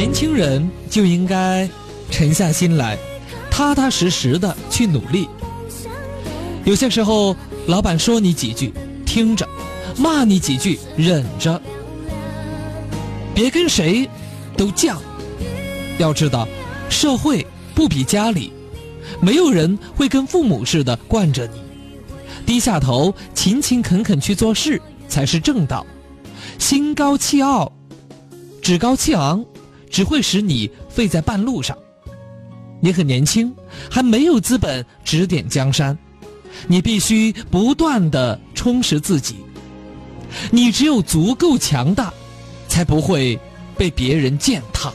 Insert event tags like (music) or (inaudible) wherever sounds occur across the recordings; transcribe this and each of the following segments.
年轻人就应该沉下心来，踏踏实实的去努力。有些时候，老板说你几句，听着；骂你几句，忍着。别跟谁都犟。要知道，社会不比家里，没有人会跟父母似的惯着你。低下头，勤勤恳恳去做事才是正道。心高气傲，趾高气昂，只会使你废在半路上。你很年轻，还没有资本指点江山，你必须不断的充实自己。你只有足够强大，才不会被别人践踏。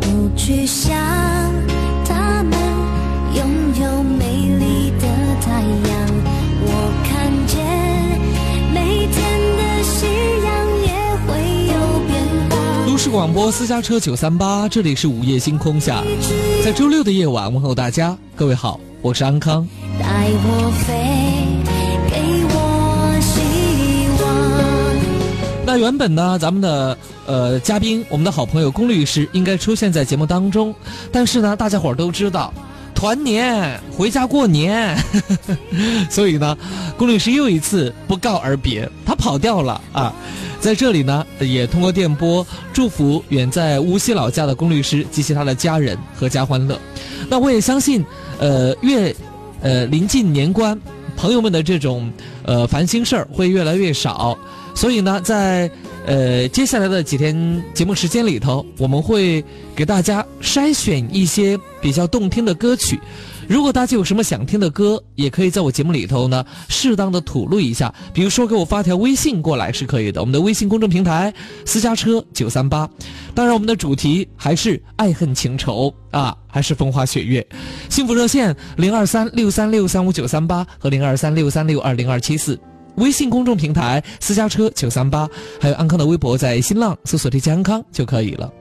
不去想广播私家车九三八，这里是午夜星空下，在周六的夜晚问候大家，各位好，我是安康。带我飞，给我希望。那原本呢，咱们的。呃，嘉宾，我们的好朋友龚律师应该出现在节目当中，但是呢，大家伙儿都知道，团年回家过年，(laughs) 所以呢，龚律师又一次不告而别，他跑掉了啊。在这里呢，也通过电波祝福远在无锡老家的龚律师及其他的家人阖家欢乐。那我也相信，呃，越呃临近年关，朋友们的这种呃烦心事儿会越来越少，所以呢，在。呃，接下来的几天节目时间里头，我们会给大家筛选一些比较动听的歌曲。如果大家有什么想听的歌，也可以在我节目里头呢，适当的吐露一下。比如说，给我发条微信过来是可以的。我们的微信公众平台“私家车九三八”。当然，我们的主题还是爱恨情仇啊，还是风花雪月。幸福热线零二三六三六三五九三八和零二三六三六二零二七四。微信公众平台私家车九三八，还有安康的微博，在新浪搜索“这些安康”就可以了。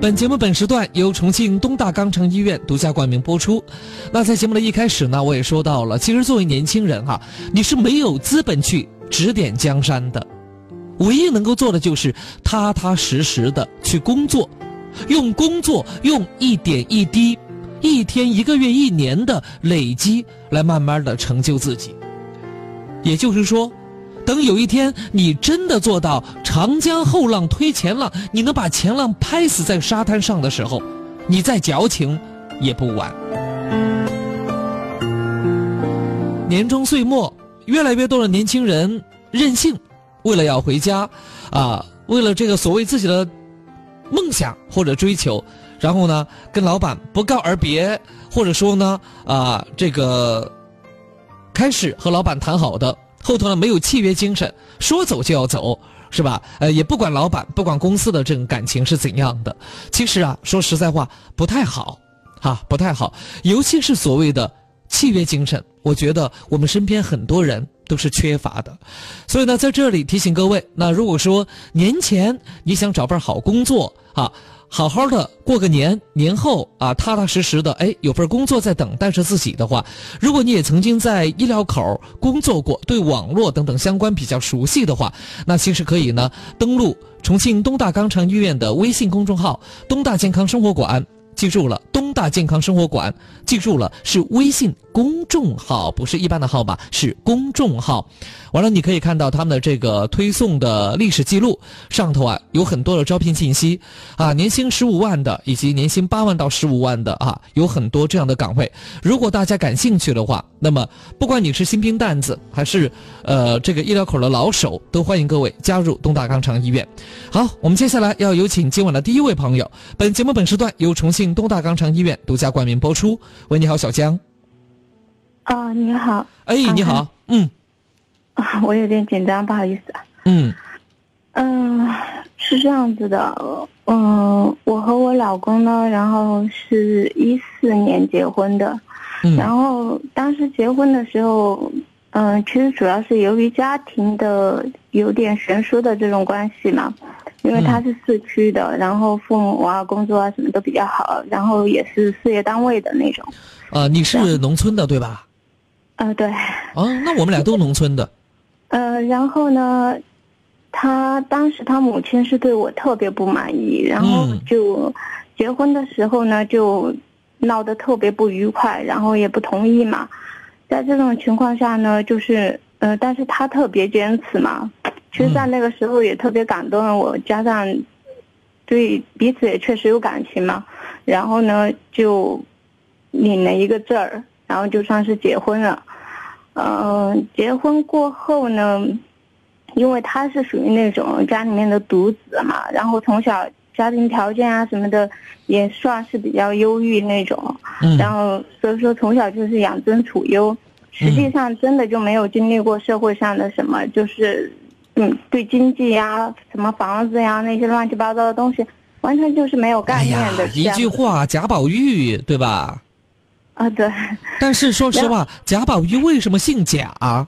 本节目本时段由重庆东大肛肠医院独家冠名播出。那在节目的一开始呢，我也说到了，其实作为年轻人哈，你是没有资本去指点江山的，唯一能够做的就是踏踏实实的去工作，用工作，用一点一滴。一天、一个月、一年的累积，来慢慢的成就自己。也就是说，等有一天你真的做到长江后浪推前浪，你能把前浪拍死在沙滩上的时候，你再矫情也不晚。年终岁末，越来越多的年轻人任性，为了要回家，啊，为了这个所谓自己的梦想或者追求。然后呢，跟老板不告而别，或者说呢，啊，这个开始和老板谈好的，后头呢没有契约精神，说走就要走，是吧？呃，也不管老板，不管公司的这种感情是怎样的。其实啊，说实在话，不太好，哈，不太好。尤其是所谓的契约精神，我觉得我们身边很多人都是缺乏的。所以呢，在这里提醒各位，那如果说年前你想找份好工作，啊。好好的过个年，年后啊，踏踏实实的，哎，有份工作在等待着自己的话，如果你也曾经在医疗口工作过，对网络等等相关比较熟悉的话，那其实可以呢，登录重庆东大肛肠医院的微信公众号“东大健康生活馆”。记住了，东大健康生活馆，记住了是微信公众号，不是一般的号码，是公众号。完了，你可以看到他们的这个推送的历史记录，上头啊有很多的招聘信息啊，年薪十五万的，以及年薪八万到十五万的啊，有很多这样的岗位。如果大家感兴趣的话，那么不管你是新兵蛋子，还是呃这个医疗口的老手，都欢迎各位加入东大肛肠医院。好，我们接下来要有请今晚的第一位朋友。本节目本时段由重庆。东大肛肠医院独家冠名播出。喂，你好，小江。哦，你好。哎，你好。嗯。啊，(laughs) 我有点紧张，不好意思啊。嗯。嗯，是这样子的。嗯，我和我老公呢，然后是一四年结婚的。嗯。然后当时结婚的时候，嗯，其实主要是由于家庭的有点悬殊的这种关系嘛。因为他是市区的，然后父母啊工作啊什么都比较好，然后也是事业单位的那种。啊，你是农村的对吧？呃，对。啊，那我们俩都农村的。(laughs) 呃，然后呢，他当时他母亲是对我特别不满意，然后就结婚的时候呢就闹得特别不愉快，然后也不同意嘛。在这种情况下呢，就是呃，但是他特别坚持嘛。其实，在那个时候也特别感动了我，加上对彼此也确实有感情嘛。然后呢，就领了一个证儿，然后就算是结婚了。嗯，结婚过后呢，因为他是属于那种家里面的独子嘛，然后从小家庭条件啊什么的也算是比较优郁那种。嗯。然后所以说从小就是养尊处优，实际上真的就没有经历过社会上的什么，就是。嗯，对经济呀，什么房子呀，那些乱七八糟的东西，完全就是没有概念的。一句话，贾宝玉，对吧？啊，对。但是说 (laughs) 实话，贾宝玉为什么姓贾？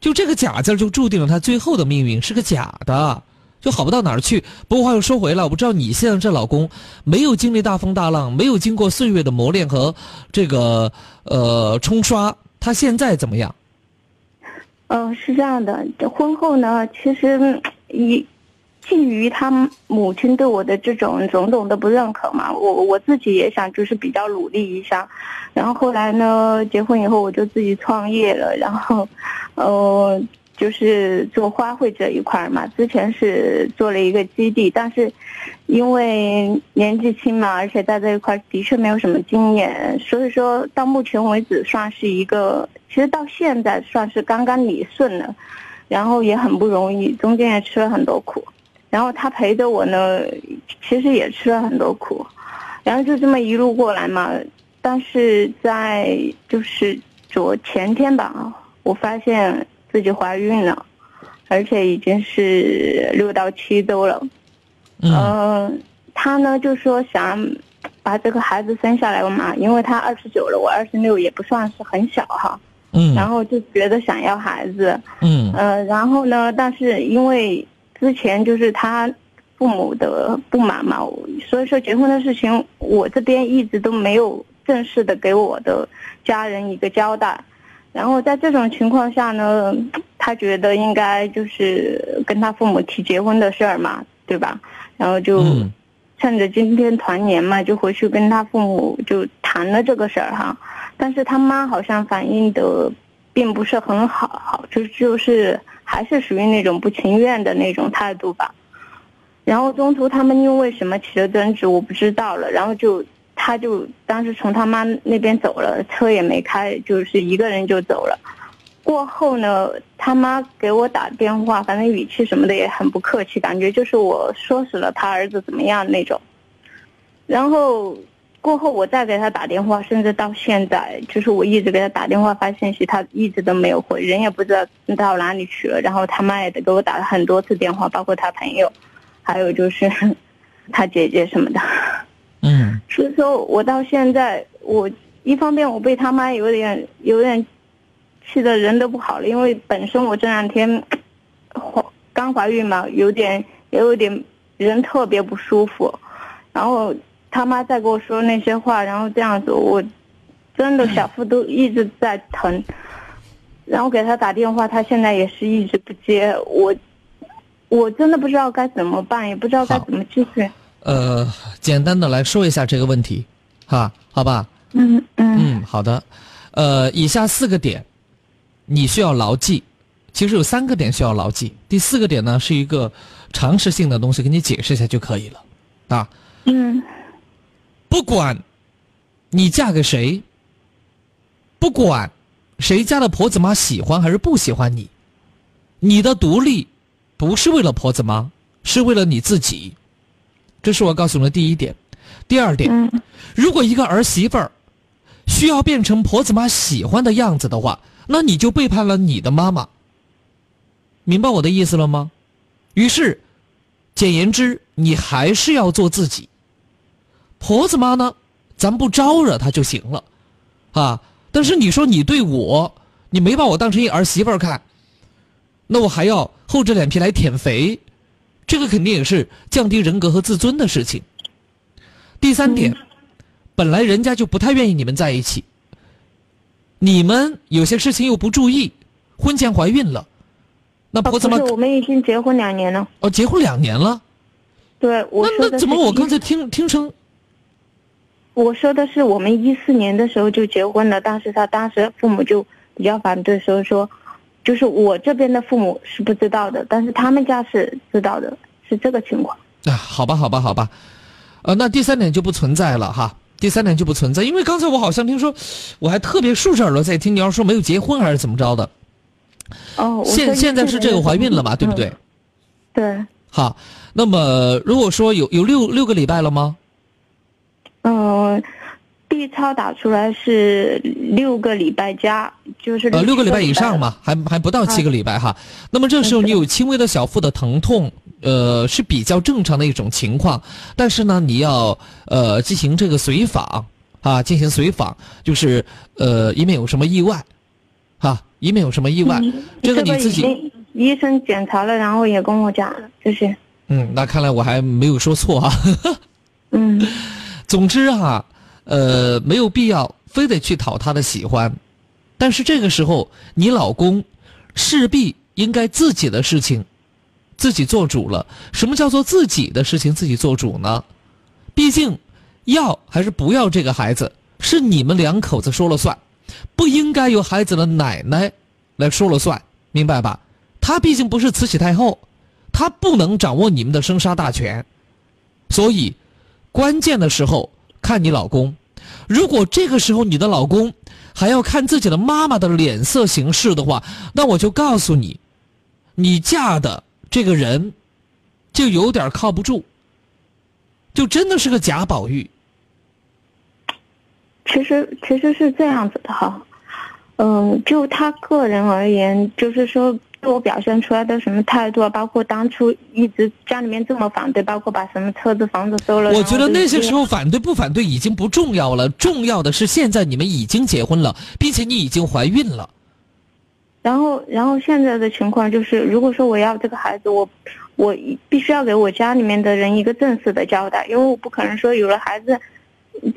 就这个“贾”字，就注定了他最后的命运是个假的，就好不到哪儿去。不过话又说回来，我不知道你现在这老公没有经历大风大浪，没有经过岁月的磨练和这个呃冲刷，他现在怎么样？嗯，是这样的。婚后呢，其实一基于他母亲对我的这种种种的不认可嘛，我我自己也想就是比较努力一下。然后后来呢，结婚以后我就自己创业了，然后，呃。就是做花卉这一块嘛，之前是做了一个基地，但是因为年纪轻嘛，而且在这一块的确没有什么经验，所以说到目前为止算是一个，其实到现在算是刚刚理顺了，然后也很不容易，中间也吃了很多苦，然后他陪着我呢，其实也吃了很多苦，然后就这么一路过来嘛，但是在就是昨前天吧，我发现。自己怀孕了，而且已经是六到七周了。嗯，他呢就说想把这个孩子生下来嘛，因为他二十九了，我二十六，也不算是很小哈。嗯。然后就觉得想要孩子。嗯。呃，然后呢，但是因为之前就是他父母的不满嘛，所以说结婚的事情，我这边一直都没有正式的给我的家人一个交代。然后在这种情况下呢，他觉得应该就是跟他父母提结婚的事儿嘛，对吧？然后就趁着今天团年嘛，就回去跟他父母就谈了这个事儿哈。但是他妈好像反应的并不是很好，好就就是还是属于那种不情愿的那种态度吧。然后中途他们因为什么起了争执，我不知道了。然后就。他就当时从他妈那边走了，车也没开，就是一个人就走了。过后呢，他妈给我打电话，反正语气什么的也很不客气，感觉就是我说死了他儿子怎么样那种。然后过后我再给他打电话，甚至到现在，就是我一直给他打电话发信息，他一直都没有回，人也不知道到哪里去了。然后他妈也得给我打了很多次电话，包括他朋友，还有就是 (laughs) 他姐姐什么的。嗯，所以说，我到现在，我一方面我被他妈有点有点气的人都不好了，因为本身我这两天怀刚怀孕嘛，有点也有点人特别不舒服，然后他妈再跟我说那些话，然后这样子，我真的小腹都一直在疼，然后给他打电话，他现在也是一直不接，我我真的不知道该怎么办，也不知道该怎么继续。呃，简单的来说一下这个问题，哈，好吧？嗯嗯。嗯，好的。呃，以下四个点，你需要牢记。其实有三个点需要牢记，第四个点呢是一个常识性的东西，给你解释一下就可以了，啊。嗯。不管你嫁给谁，不管谁家的婆子妈喜欢还是不喜欢你，你的独立不是为了婆子妈，是为了你自己。这是我告诉你的第一点，第二点，如果一个儿媳妇儿需要变成婆子妈喜欢的样子的话，那你就背叛了你的妈妈。明白我的意思了吗？于是，简言之，你还是要做自己。婆子妈呢，咱不招惹她就行了，啊！但是你说你对我，你没把我当成一儿媳妇儿看，那我还要厚着脸皮来舔肥。这个肯定也是降低人格和自尊的事情。第三点，本来人家就不太愿意你们在一起，你们有些事情又不注意，婚前怀孕了，那婆子妈不是，我们已经结婚两年了。哦，结婚两年了，对，我那那说的是一怎么我刚才听听成我说的是我们一四年的时候就结婚了，但是他当时父母就比较反对，所以说，就是我这边的父母是不知道的，但是他们家是知道的，是这个情况。啊？好吧，好吧，好吧，呃，那第三点就不存在了哈。第三点就不存在，因为刚才我好像听说，我还特别竖着耳朵在听，你要说没有结婚还是怎么着的？哦，现现在是这个怀孕了嘛，嗯对不对？对，好，那么如果说有有六六个礼拜了吗？嗯、B 超打出来是六个礼拜加，就是呃，六个礼拜以上。嘛，还还不到七个礼拜哈。那么这时候你有轻微的小腹的疼痛，呃，是比较正常的一种情况。但是呢，你要呃进行这个随访啊，进行随访，就是呃，以免有什么意外，哈、以免有什么意外。嗯这个你自己，医生检查了，然后也跟我讲了这些。嗯，那看来我还没有说错啊。嗯 (laughs) 总之哈、呃，没有必要非得去讨他的喜欢，但是这个时候你老公势必应该自己的事情自己做主了。什么叫做自己的事情自己做主呢？毕竟要还是不要这个孩子是你们两口子说了算，不应该由孩子的奶奶来说了算，明白吧？她毕竟不是慈禧太后，她不能掌握你们的生杀大权，所以。关键的时候看你老公，如果这个时候你的老公还要看自己的妈妈的脸色行事的话，那我就告诉你，你嫁的这个人就有点靠不住，就真的是个贾宝玉。其实其实是这样子的哈，嗯，就他个人而言，就是说我表现出来的什么态度啊，包括当初一直家里面这么反对，包括把什么车子房子收了，我觉得那些时候候反对不反对已经不重要了，重要的是现在你们已经结婚了，并且你已经怀孕了。然后然后现在的情况就是，如果说我要这个孩子，我我必须要给我家里面的人一个正式的交代，因为我不可能说有了孩子，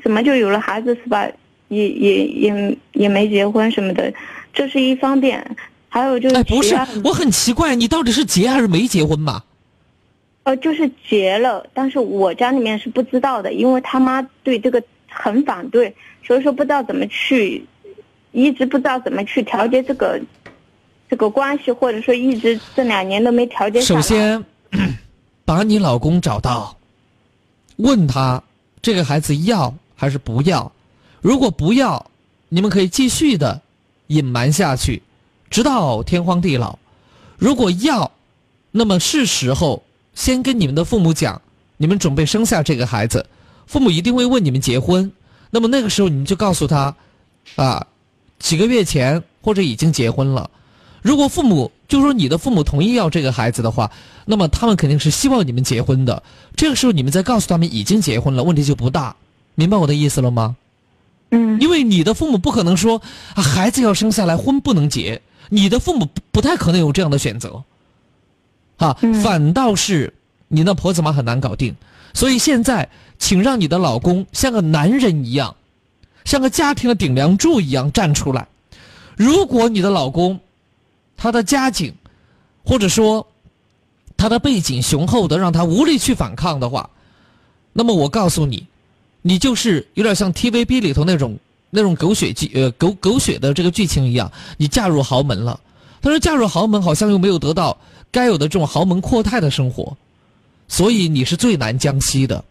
怎么就有了孩子是吧？也也也也没结婚什么的，这是一方面。还有就是，哎，不是，我很奇怪，你到底是结还是没结婚嘛？呃，就是结了，但是我家里面是不知道的，因为他妈对这个很反对，所以说不知道怎么去，一直不知道怎么去调节这个这个关系，或者说一直这两年都没调节。首先，把你老公找到，问他这个孩子要还是不要。如果不要，你们可以继续的隐瞒下去，直到天荒地老。如果要，那么是时候先跟你们的父母讲，你们准备生下这个孩子，父母一定会问你们结婚。那么那个时候你们就告诉他，啊，几个月前或者已经结婚了。如果父母就说你的父母同意要这个孩子的话，那么他们肯定是希望你们结婚的。这个时候你们再告诉他们已经结婚了，问题就不大。明白我的意思了吗？嗯，因为你的父母不可能说啊，孩子要生下来婚不能结，你的父母不不太可能有这样的选择，啊，嗯反倒是你那婆子妈很难搞定。所以现在，请让你的老公像个男人一样，像个家庭的顶梁柱一样站出来。如果你的老公，他的家境，或者说他的背景雄厚的让他无力去反抗的话，那么我告诉你，你就是有点像 TVB 里头那种那种狗血剧呃狗狗血的这个剧情一样，你嫁入豪门了，但是嫁入豪门好像又没有得到该有的这种豪门阔太的生活，所以你是最难将息的。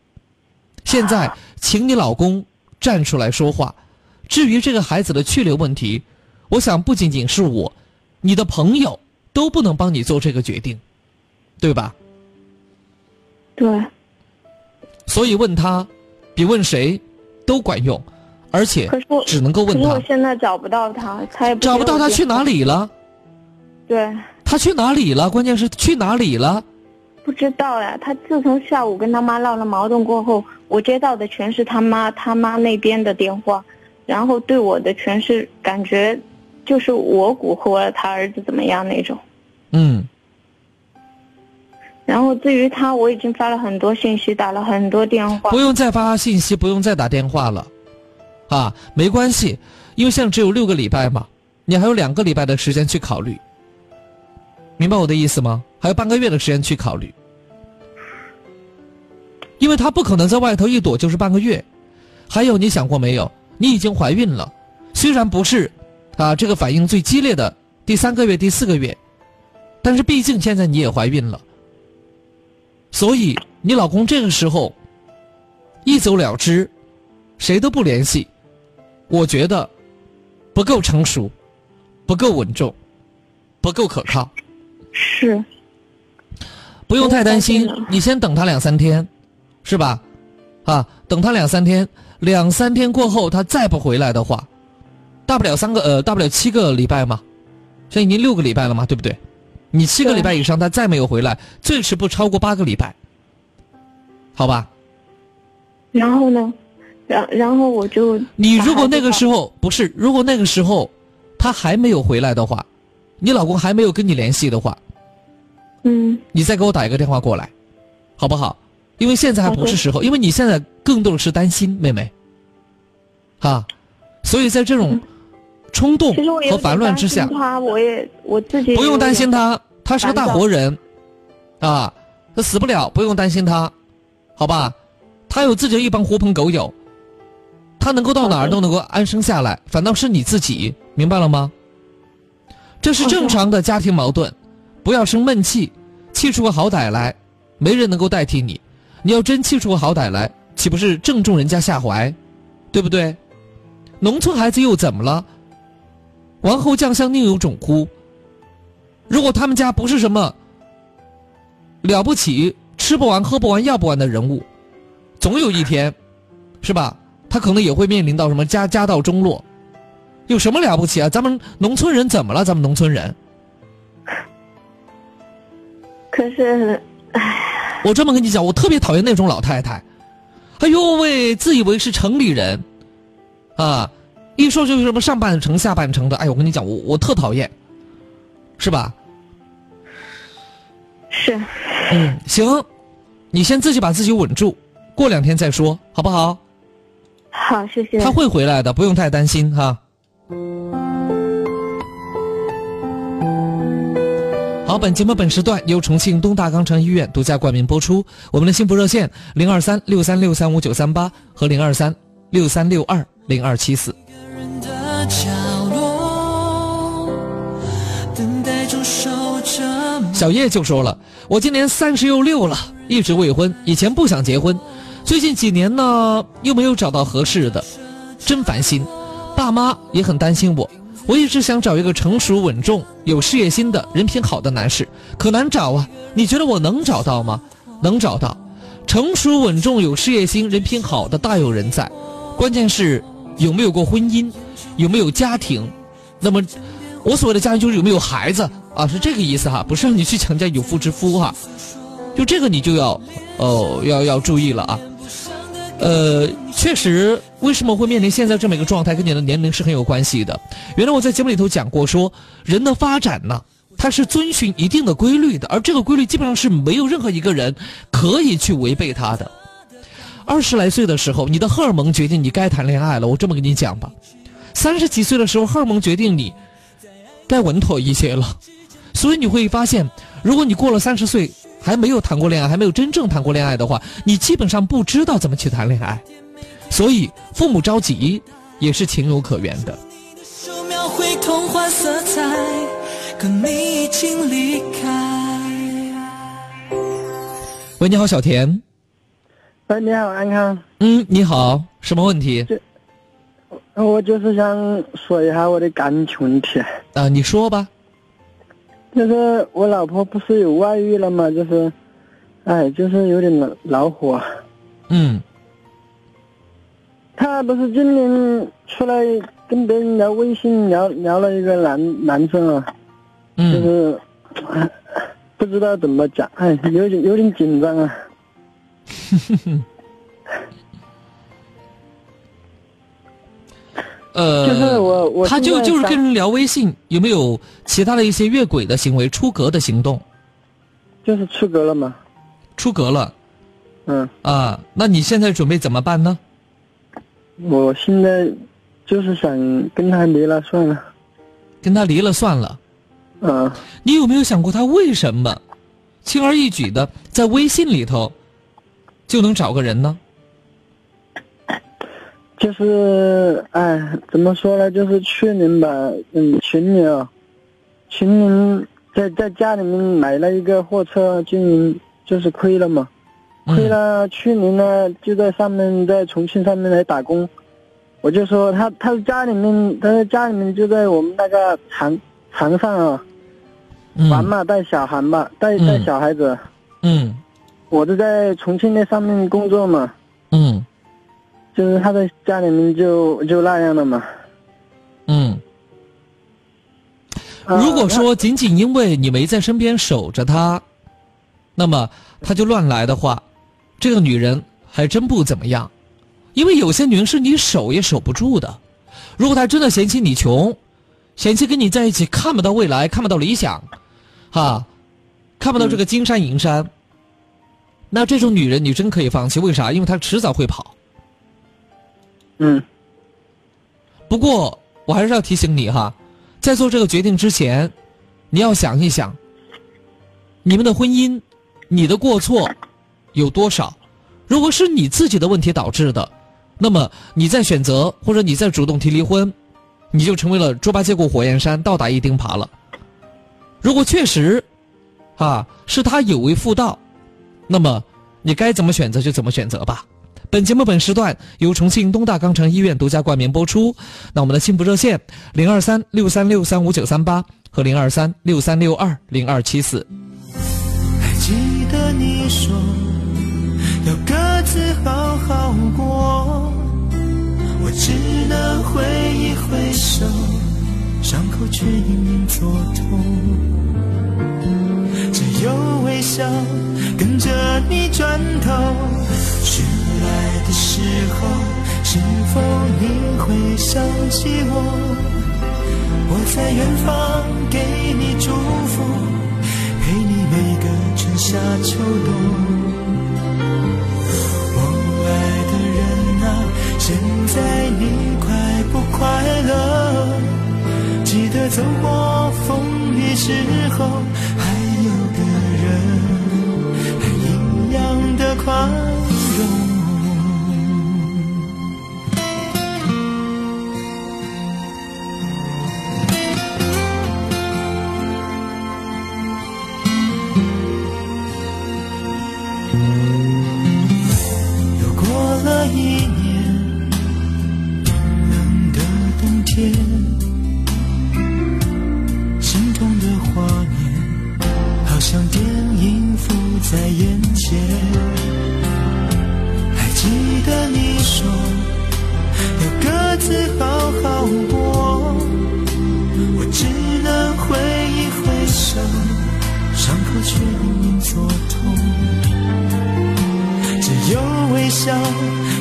现在，请你老公站出来说话。至于这个孩子的去留问题，我想不仅仅是我，你的朋友都不能帮你做这个决定，对吧？对，所以问他，比问谁都管用，而且只能够问他可是我。现在找不到他，他也不找不到他去哪里？里了？对，他去哪里了？关键是去哪里了？不知道呀。他自从下午跟他妈闹了矛盾过后，我接到的全是他妈他妈那边的电话，然后对我的全是感觉，就是我蛊惑了他儿子怎么样那种。嗯，然后至于他，我已经发了很多信息，打了很多电话。不用再发信息，不用再打电话了，啊，没关系，因为现在只有六个礼拜嘛，你还有两个礼拜的时间去考虑，明白我的意思吗？还有半个月的时间去考虑，因为他不可能在外头一躲就是半个月。还有，你想过没有？你已经怀孕了，虽然不是，啊，这个反应最激烈的第三个月、第四个月，但是毕竟现在你也怀孕了。所以，你老公这个时候一走了之，谁都不联系，我觉得不够成熟，不够稳重，不够可靠。是，不用太担心，你先等他两三天，是吧？啊，等他两三天，两三天过后他再不回来的话，大不了三个呃，大不了七个礼拜嘛，现在已经六个礼拜了嘛，对不对？你七个礼拜以上，他再没有回来，最迟不超过八个礼拜，好吧？然后呢？然然后我就你如果那个时候不是，如果那个时候他还没有回来的话，你老公还没有跟你联系的话，嗯，你再给我打一个电话过来，好不好？因为现在还不是时候，因为你现在更多的是担心妹妹，啊，所以在这种。冲动和烦乱之下，他我也我自己不用担心他，他是个大活人，啊，他死不了，不用担心他，好吧？他有自己的一帮狐朋狗友，他能够到哪儿都能够安生下来，反倒是你自己，明白了吗？这是正常的家庭矛盾，不要生闷气，气出个好歹来，没人能够代替你。你要真气出个好歹来，岂不是正中人家下怀，对不对？农村孩子又怎么了？王侯将相宁有种乎？如果他们家不是什么了不起、吃不完、喝不完、要不完的人物，总有一天，是吧？他可能也会面临到什么家家道中落，有什么了不起啊？咱们农村人怎么了？咱们农村人。可是，唉，我这么跟你讲，我特别讨厌那种老太太，哎呦喂，自以为是城里人，啊。一说就是什么上半城下半城的，哎，我跟你讲，我我特讨厌，是吧？是。嗯，行，你先自己把自己稳住，过两天再说，好不好？好，谢谢。他会回来的，不用太担心哈。好，本节目本时段由重庆东大肛肠医院独家冠名播出，我们的幸福热线零二三六三六三五九三八和零二三六三六二零二七四。小叶就说了：“我今年三十又六了，一直未婚。以前不想结婚，最近几年呢又没有找到合适的，真烦心。爸妈也很担心我。我一直想找一个成熟稳重、有事业心的人品好的男士，可难找啊！你觉得我能找到吗？能找到，成熟稳重、有事业心、人品好的大有人在。关键是有没有过婚姻。”有没有家庭？那么，我所谓的家庭就是有没有孩子啊？是这个意思哈，不是让你去强加有妇之夫哈。就这个你就要哦，要要注意了啊。呃，确实，为什么会面临现在这么一个状态，跟你的年龄是很有关系的。原来我在节目里头讲过，说人的发展呢，它是遵循一定的规律的，而这个规律基本上是没有任何一个人可以去违背它的。二十来岁的时候，你的荷尔蒙决定你该谈恋爱了。我这么跟你讲吧。三十几岁的时候，荷尔蒙决定你该稳妥一些了，所以你会发现，如果你过了三十岁还没有谈过恋爱，还没有真正谈过恋爱的话，你基本上不知道怎么去谈恋爱，所以父母着急也是情有可原的。喂，你好，小田。喂，你好，安康。嗯，你好，什么问题？我就是想说一下我的感情问题啊，你说吧。就是我老婆不是有外遇了吗？就是，哎，就是有点恼恼火。嗯。她不是今年出来跟别人聊微信，聊聊了一个男男生啊。嗯。就是，不知道怎么讲，哎，有点有点紧张啊。(laughs) 呃，就是我，我他就就是跟人聊微信，有没有其他的一些越轨的行为、出格的行动？就是出格了嘛。出格了嗯，啊？那你现在准备怎么办呢？我现在就是想跟他离了算了。跟他离了算了。嗯，你有没有想过他为什么轻而易举的在微信里头就能找个人呢？就是哎，怎么说呢？就是去年吧，嗯，前年啊，前年在在家里面买了一个货车经营，就是亏了嘛。亏了，去年呢就在上面，在重庆上面来打工，我就说他他家里面，他在家里面就在我们那个床床上啊嗯玩嘛，带小孩嘛，带带嗯小孩子，嗯我就在重庆那上面工作嘛，嗯就是他在家里面就就那样了嘛。嗯。啊如果说仅仅因为你没在身边守着他，那么他就乱来的话，这个女人还真不怎么样。因为有些女人是你守也守不住的。如果她真的嫌弃你穷，嫌弃跟你在一起看不到未来，看不到理想，哈，看不到这个金山银山，那这种女人你真可以放弃。为啥？因为她迟早会跑。嗯不过我还是要提醒你哈，在做这个决定之前，你要想一想，你们的婚姻，你的过错有多少？如果是你自己的问题导致的，那么你再选择或者你再主动提离婚，你就成为了猪八戒过火焰山，倒打一钉耙了。如果确实，啊，是他有违妇道，那么你该怎么选择就怎么选择吧。本节目本时段由重庆东大肛肠医院独家冠名播出。那我们的幸福热线零二三六三六三五九三八和零二三六三六二零二七四。还记得你说要各自好好过，我只能挥一挥手，伤口却隐隐作痛。只有微笑跟着你转头，醒来的时候，是否你会想起我？我在远方给你祝福，陪你每个春夏秋冬。我爱的人啊，现在你快不快乐？记得走过风雨之后，还有个人，还一样的快乐。心中的画面好像电影浮在眼前。还记得你说要各自好好过，我只能挥一挥手，伤口却隐隐作痛。只有微笑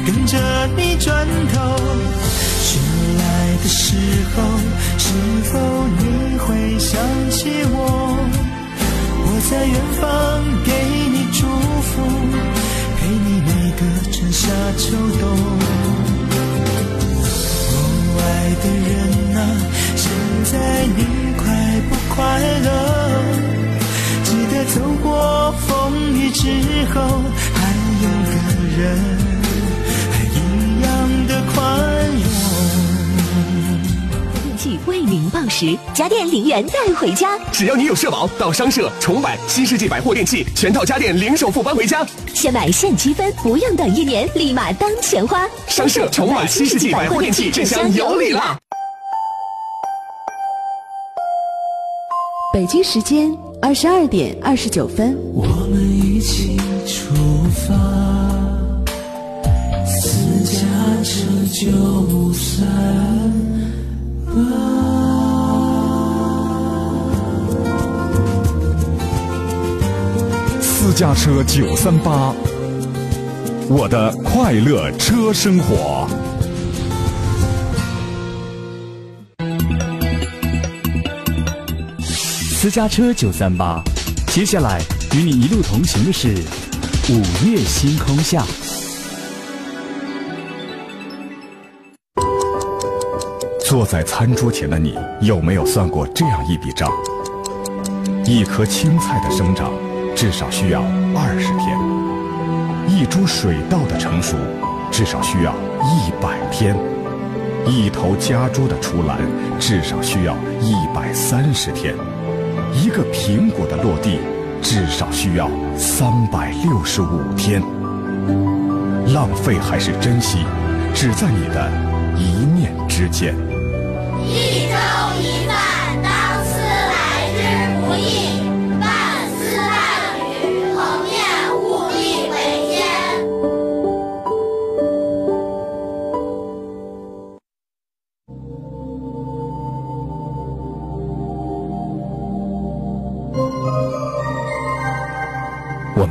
跟着你转头，时候，是否你会想起我？我在远方给你祝福，陪你每个春夏秋冬。我爱的人啊，现在你快不快乐？记得走过风雨之后，还有个人，还一样的快乐。电器为您报时，家电零元带回家。只要你有社保，到商社、重百、新世纪百货电器全套家电零首付搬回家。先买现积分，不用等一年，立马当钱花。商社、重百、新世纪百货电器，这厢有礼啦！北京时间二十二点二十九分。我们一起出发，私家车九三八。家车九三八，我的快乐车生活。私家车九三八，接下来与你一路同行的是午夜星空下。坐在餐桌前的你，有没有算过这样一笔账？一颗青菜的生长，至少需要二十天；一株水稻的成熟，至少需要一百天；一头家猪的出栏，至少需要一百三十天；一个苹果的落地，至少需要三百六十五天。浪费还是珍惜，只在你的一念之间。一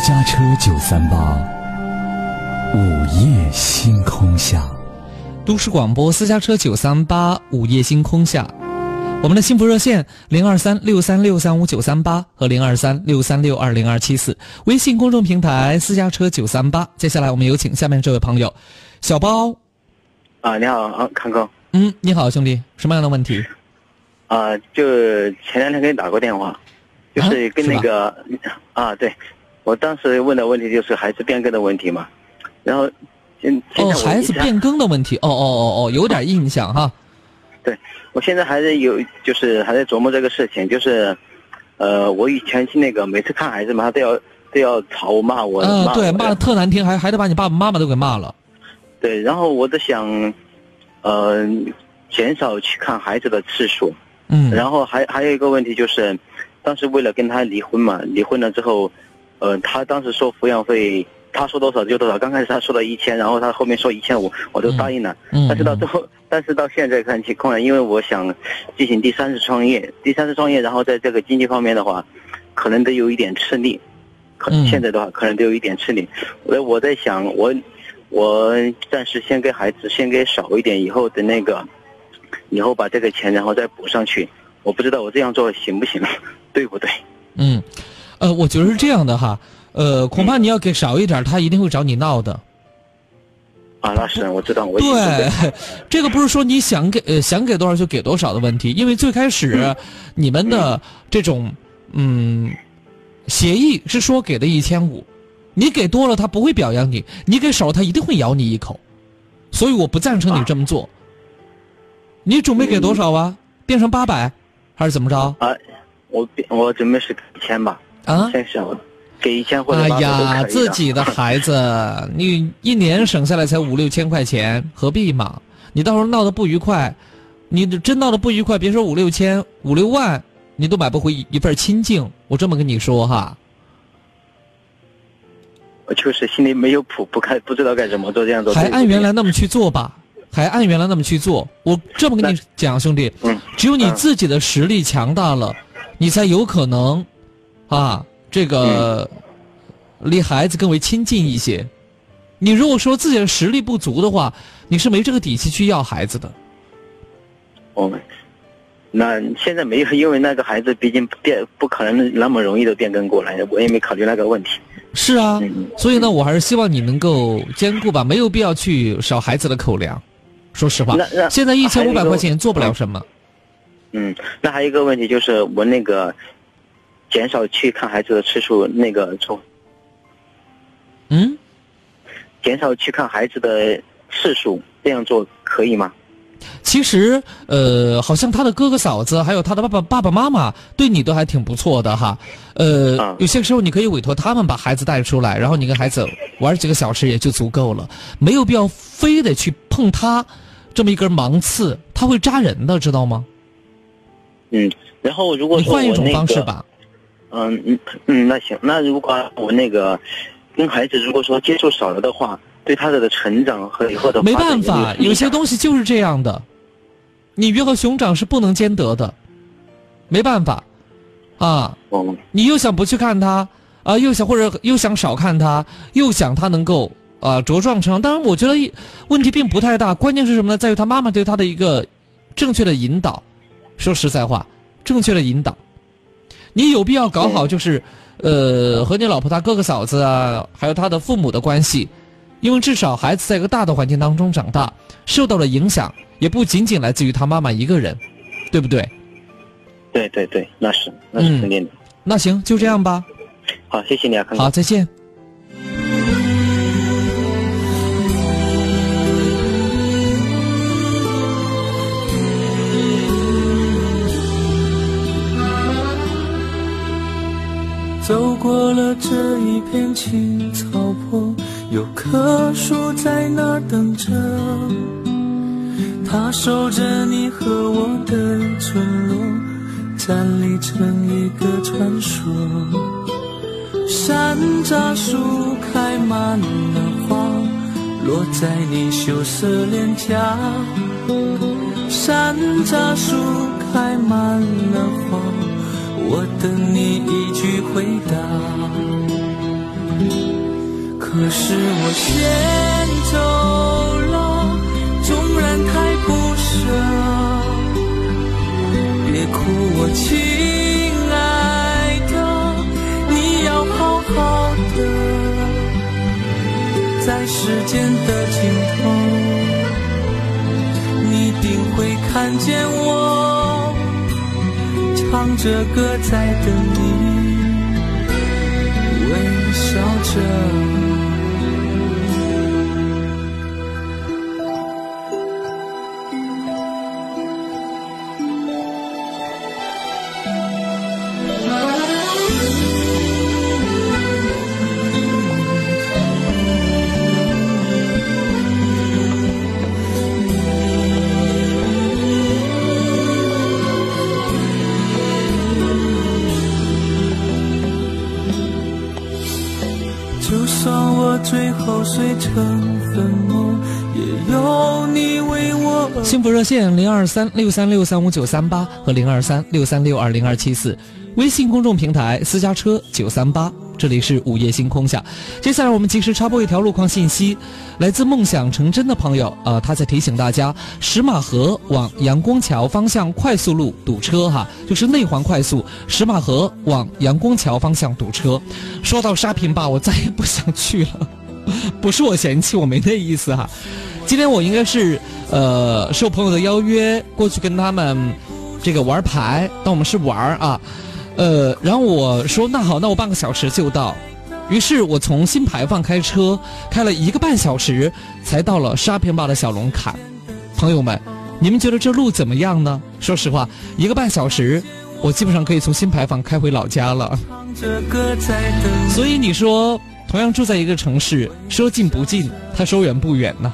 家车九三八，午夜星空下。都市广播私家车九三八午夜星空下，我们的幸福热线零二三六三六三五九三八和零二三六三六二零二七四，微信公众平台私家车九三八。接下来我们有请下面这位朋友，小包。啊，你好，啊，康哥。嗯，你好，兄弟，什么样的问题？啊，就前两天给你打过电话，就是跟那个啊对，我当时问的问题就是孩子变更的问题嘛，然后现现哦，在孩子变更的问题，哦哦哦哦，有点印象哈。对，我现在还在有，就是还在琢磨这个事情，就是，呃，我以前去那个每次看孩子嘛，他都要都要吵我骂我，嗯，骂对，骂的特难听，还还得把你爸爸妈妈都给骂了。对，然后我在想，呃，减少去看孩子的次数。嗯然后还还有一个问题就是，当时为了跟他离婚嘛，离婚了之后，呃，他当时说抚养费，他说多少就多少。刚开始他说了一千，然后他后面说一千五，我都答应了。嗯但是到最后，但是到现在看情况，因为我想进行第三次创业，第三次创业，然后在这个经济方面的话，可能都有一点吃力。可现在的话，可能都有一点吃力。我我在想，我我暂时先给孩子先给少一点，以后的那个，以后把这个钱然后再补上去。我不知道我这样做行不行，(laughs) 对不对？嗯，呃，我觉得是这样的哈，呃，恐怕你要给少一点，他一定会找你闹的。啊，那是我知道，我对，(laughs) 这个不是说你想给呃想给多少就给多少的问题，因为最开始你们的这种嗯协议是说给的一千五，你给多了他不会表扬你，你给少了他一定会咬你一口，所以我不赞成你这么做。你准备给多少啊？变成八百，还是怎么着？啊，我我准备是给一千吧。啊，先想给一千或者哎呀，自己的孩子，(laughs) 你一年省下来才五六千块钱，何必嘛？你到时候闹得不愉快，你真闹得不愉快，别说五六千、五六万，你都买不回一份清净。我这么跟你说哈，我就是心里没有谱，不该不知道该怎么做，这样做还按原来那么去做吧，还按原来那么去做。我这么跟你讲，兄弟，嗯只有你自己的实力强大了，你才有可能啊，这个离孩子更为亲近一些。你如果说自己的实力不足的话，你是没这个底气去要孩子的。哦，那现在没有，因为那个孩子毕竟变不可能那么容易的变更过来，我也没考虑那个问题。是啊，嗯所以呢，我还是希望你能够兼顾吧，没有必要去少孩子的口粮。说实话现在一千五百块钱做不了什么。嗯，那还有一个问题就是我那个减少去看孩子的次数，那个从嗯，减少去看孩子的次数，这样做可以吗？其实，呃，好像他的哥哥嫂子还有他的爸爸爸爸妈妈对你都还挺不错的哈。呃，啊有些时候你可以委托他们把孩子带出来，然后你跟孩子玩几个小时也就足够了，没有必要非得去碰他，这么一根芒刺，他会扎人的，知道吗？嗯，然后如果你换一种方式吧。嗯嗯嗯，那行，那如果我那个跟孩子如果说接触少了的话，对他的成长和以后的没办法，有些东西就是这样的，你鱼和熊掌是不能兼得的，没办法，啊，哦，你又想不去看他，啊，又想或者又想少看他，又想他能够啊茁壮成长。当然，我觉得问题并不太大，关键是什么呢？在于他妈妈对他的一个正确的引导。说实在话，正确的引导，你有必要搞好，就是呃和你老婆她哥哥嫂子啊，还有她的父母的关系。因为至少孩子在一个大的环境当中长大，受到了影响，也不仅仅来自于他妈妈一个人，对不对？对对对，那是那是肯定的。那行，就这样吧。好，谢谢你啊，康哥。好，再见。走过了这一片青草坡，有棵树在那等着，它守着你和我的村落，站立成一个传说。山楂树开满了花，落在你羞涩脸颊。山楂树开满了花。回答，可是我先走了，纵然太不舍。别哭，我亲爱的，你要好好的，在时间的尽头，你定会看见我。唱着歌在等你，笑着。成粉末，也有你为我幸福热线零二三六三六三五九三八和零二三六三六二零二七四，微信公众平台私家车九三八。这里是午夜星空下，接下来我们及时插播一条路况信息，来自梦想成真的朋友，呃，他在提醒大家，石马河往阳光桥方向快速路堵车哈，就是内环快速，石马河往阳光桥方向堵车。说到沙坪坝，我再也不想去了，(laughs) 不是我嫌弃，我没那意思哈。今天我应该是呃受朋友的邀约过去跟他们这个玩牌，但我们是玩啊。呃，然后我说那好，那我半个小时就到。于是我从新牌坊开车开了一个半小时，才到了沙坪坝的小龙坎。朋友们，你们觉得这路怎么样呢？说实话，一个半小时，我基本上可以从新牌坊开回老家了。所以你说，同样住在一个城市，说近不近，他说远不远呢？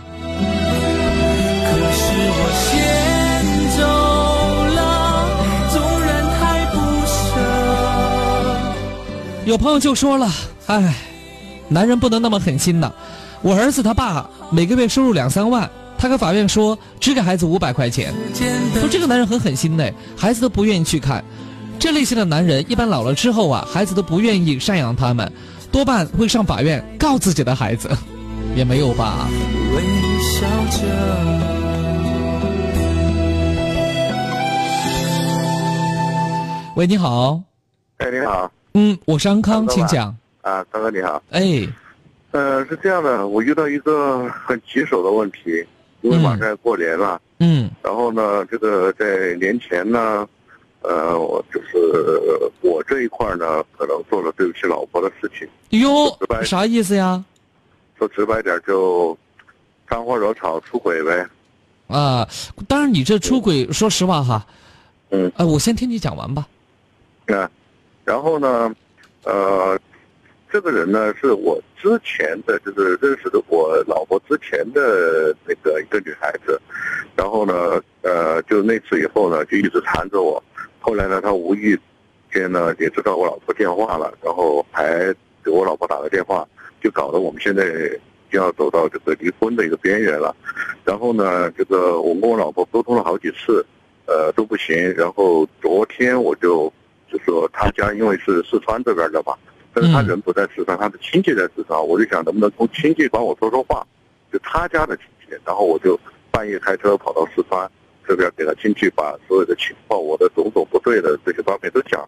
有朋友就说了：“哎，男人不能那么狠心呐！我儿子他爸每个月收入两三万，他跟法院说只给孩子五百块钱，说这个男人很狠心呢，孩子都不愿意去看。这类型的男人一般老了之后啊，孩子都不愿意赡养他们，多半会上法院告自己的孩子，也没有吧？”微笑着。喂，你好。哎，你好。嗯，我是安康，请讲。啊，康哥你好。哎，呃，是这样的，我遇到一个很棘手的问题，因为马上要过年了。嗯。然后呢，这个在年前呢，呃，我就是我这一块呢，可能做了对不起老婆的事情。哟，啥意思呀？说直白点，就沾花惹草出轨呗。啊，当然，你这出轨，说实话哈。嗯。呃，我先听你讲完吧。啊。然后呢，呃，这个人呢是我之前的，就是认识的我老婆之前的那个一个女孩子，然后呢，呃，就那次以后呢，就一直缠着我。后来呢，他无意间呢也知道我老婆电话了，然后还给我老婆打了电话，就搞得我们现在就要走到这个离婚的一个边缘了。然后呢，这个我跟我老婆沟通了好几次，呃，都不行。然后昨天我就就说他家因为是四川这边的嘛。但是他人不在四川，他的亲戚在四川，我就想能不能从亲戚帮我说说话，就他家的亲戚，然后我就半夜开车跑到四川这边给他亲戚把所有的情况，我的种种不对的这些方面都讲，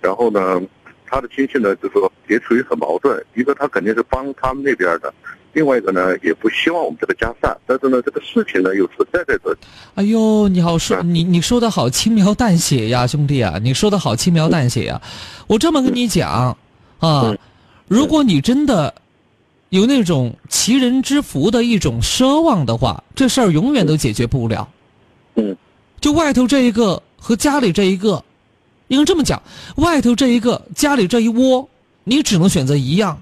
然后呢，他的亲戚呢就说也处于很矛盾，一个他肯定是帮他们那边的，另外一个呢也不希望我们这个家散，但是呢这个事情呢又存在在这里。哎呦，你好说你你说的好轻描淡写呀，兄弟啊，你说的好轻描淡写呀，我这么跟你讲。啊，如果你真的有那种齐人之福的一种奢望的话，这事儿永远都解决不了。嗯，就外头这一个和家里这一个，应该这么讲，外头这一个，家里这一窝，你只能选择一样。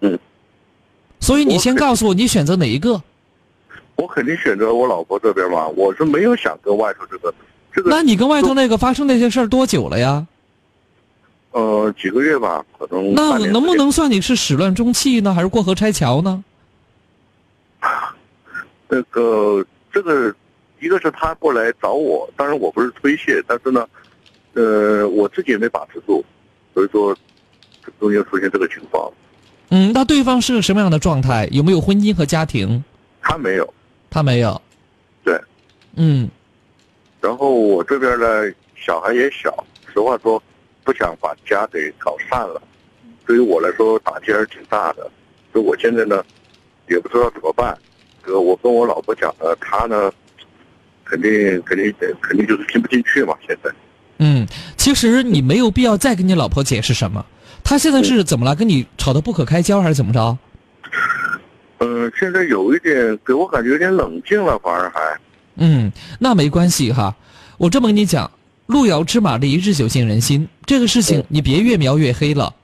嗯，所以你先告诉我，你选择哪一个？我肯定选择我老婆这边嘛，我是没有想跟外头这个这个。那你跟外头那个发生那些事儿多久了呀？呃，几个月吧，可能。那能不能算你是始乱终弃呢，还是过河拆桥呢？(laughs) 那个，这个，一个是他过来找我，当然我不是推卸，但是呢，呃，我自己也没把持住，所以说，中间出现这个情况。嗯，那对方是个什么样的状态？有没有婚姻和家庭？他没有，他没有。对。嗯。然后我这边呢，小孩也小，实话说。不想把家给搞散了，对于我来说打击还是挺大的，所以我现在呢，也不知道怎么办。呃，我跟我老婆讲了，她呢，肯定肯定肯定就是听不进去嘛。现在，嗯，其实你没有必要再跟你老婆解释什么。她现在是怎么了？跟你吵得不可开交，还是怎么着？嗯，现在有一点给我感觉有点冷静了，反而还。嗯，那没关系哈。我这么跟你讲。路遥知马力，日久见人心。这个事情你别越描越黑了。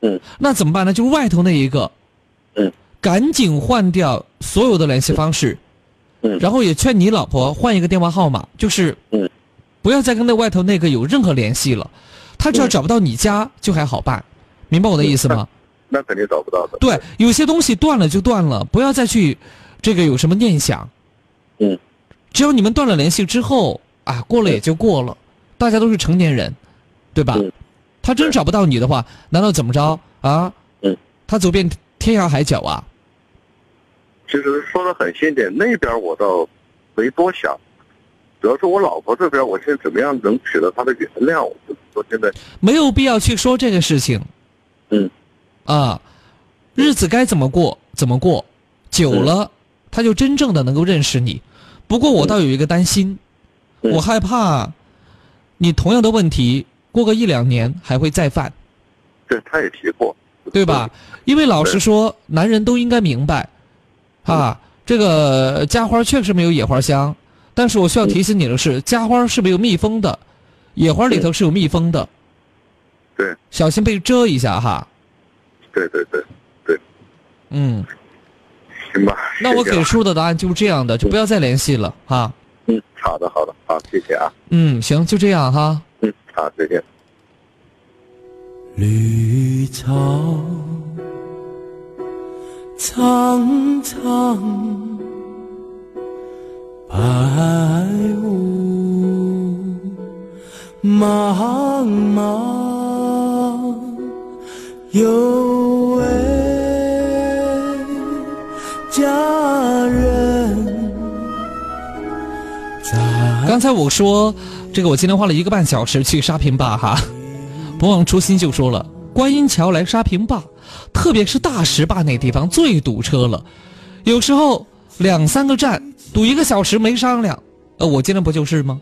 嗯。那怎么办呢？就是外头那一个。嗯。赶紧换掉所有的联系方式。嗯。然后也劝你老婆换一个电话号码，就是。嗯。不要再跟那外头那个有任何联系了。他只要找不到你家就还好办，明白我的意思吗？那肯定找不到的。对，有些东西断了就断了，不要再去，这个有什么念想。嗯。只要你们断了联系之后啊，过了也就过了。大家都是成年人，对吧？他真找不到你的话，难道怎么着啊？嗯，他走遍天涯海角啊。其实说的很心点，那边我倒没多想，主要是我老婆这边，我现在怎么样能取得她的原谅？我现在没有必要去说这个事情。嗯，啊，日子该怎么过怎么过，久了他就真正的能够认识你。不过我倒有一个担心，我害怕。你同样的问题，过个一两年还会再犯。对，他也提过，对吧？因为老实说，男人都应该明白，啊，这个家花确实没有野花香。但是我需要提醒你的是，家花是没有蜜蜂的，野花里头是有蜜蜂的。对，小心被蛰一下哈。对对对对。嗯。行吧。那我给出的答案就是这样的，就不要再联系了哈。嗯，好的，好的，好，谢谢啊。嗯，行，就这样哈。嗯，好，再见。绿草苍苍，白雾茫茫，有位佳人。刚才我说，这个我今天花了一个半小时去沙坪坝哈，不忘初心就说了，观音桥来沙坪坝，特别是大石坝那地方最堵车了，有时候两三个站堵一个小时没商量，呃，我今天不就是吗？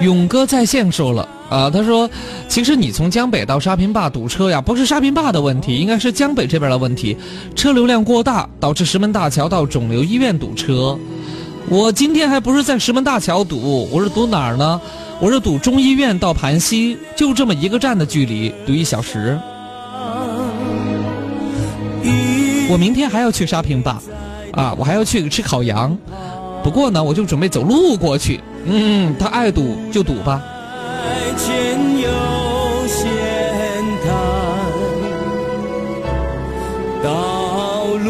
勇哥在线说了。啊，他说，其实你从江北到沙坪坝堵车呀，不是沙坪坝的问题，应该是江北这边的问题，车流量过大，导致石门大桥到肿瘤医院堵车。我今天还不是在石门大桥堵，我是堵哪儿呢？我是堵中医院到盘溪，就这么一个站的距离，堵一小时。我明天还要去沙坪坝，啊，我还要去吃烤羊，不过呢，我就准备走路过去。嗯，他爱堵就堵吧。在前有险滩道路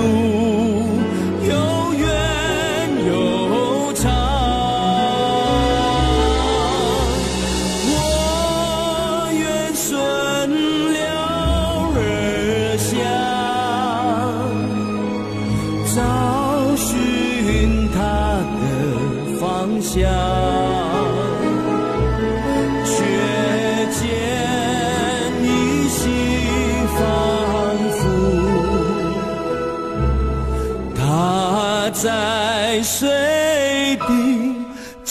又远又长。我愿顺流而下找寻她的方向。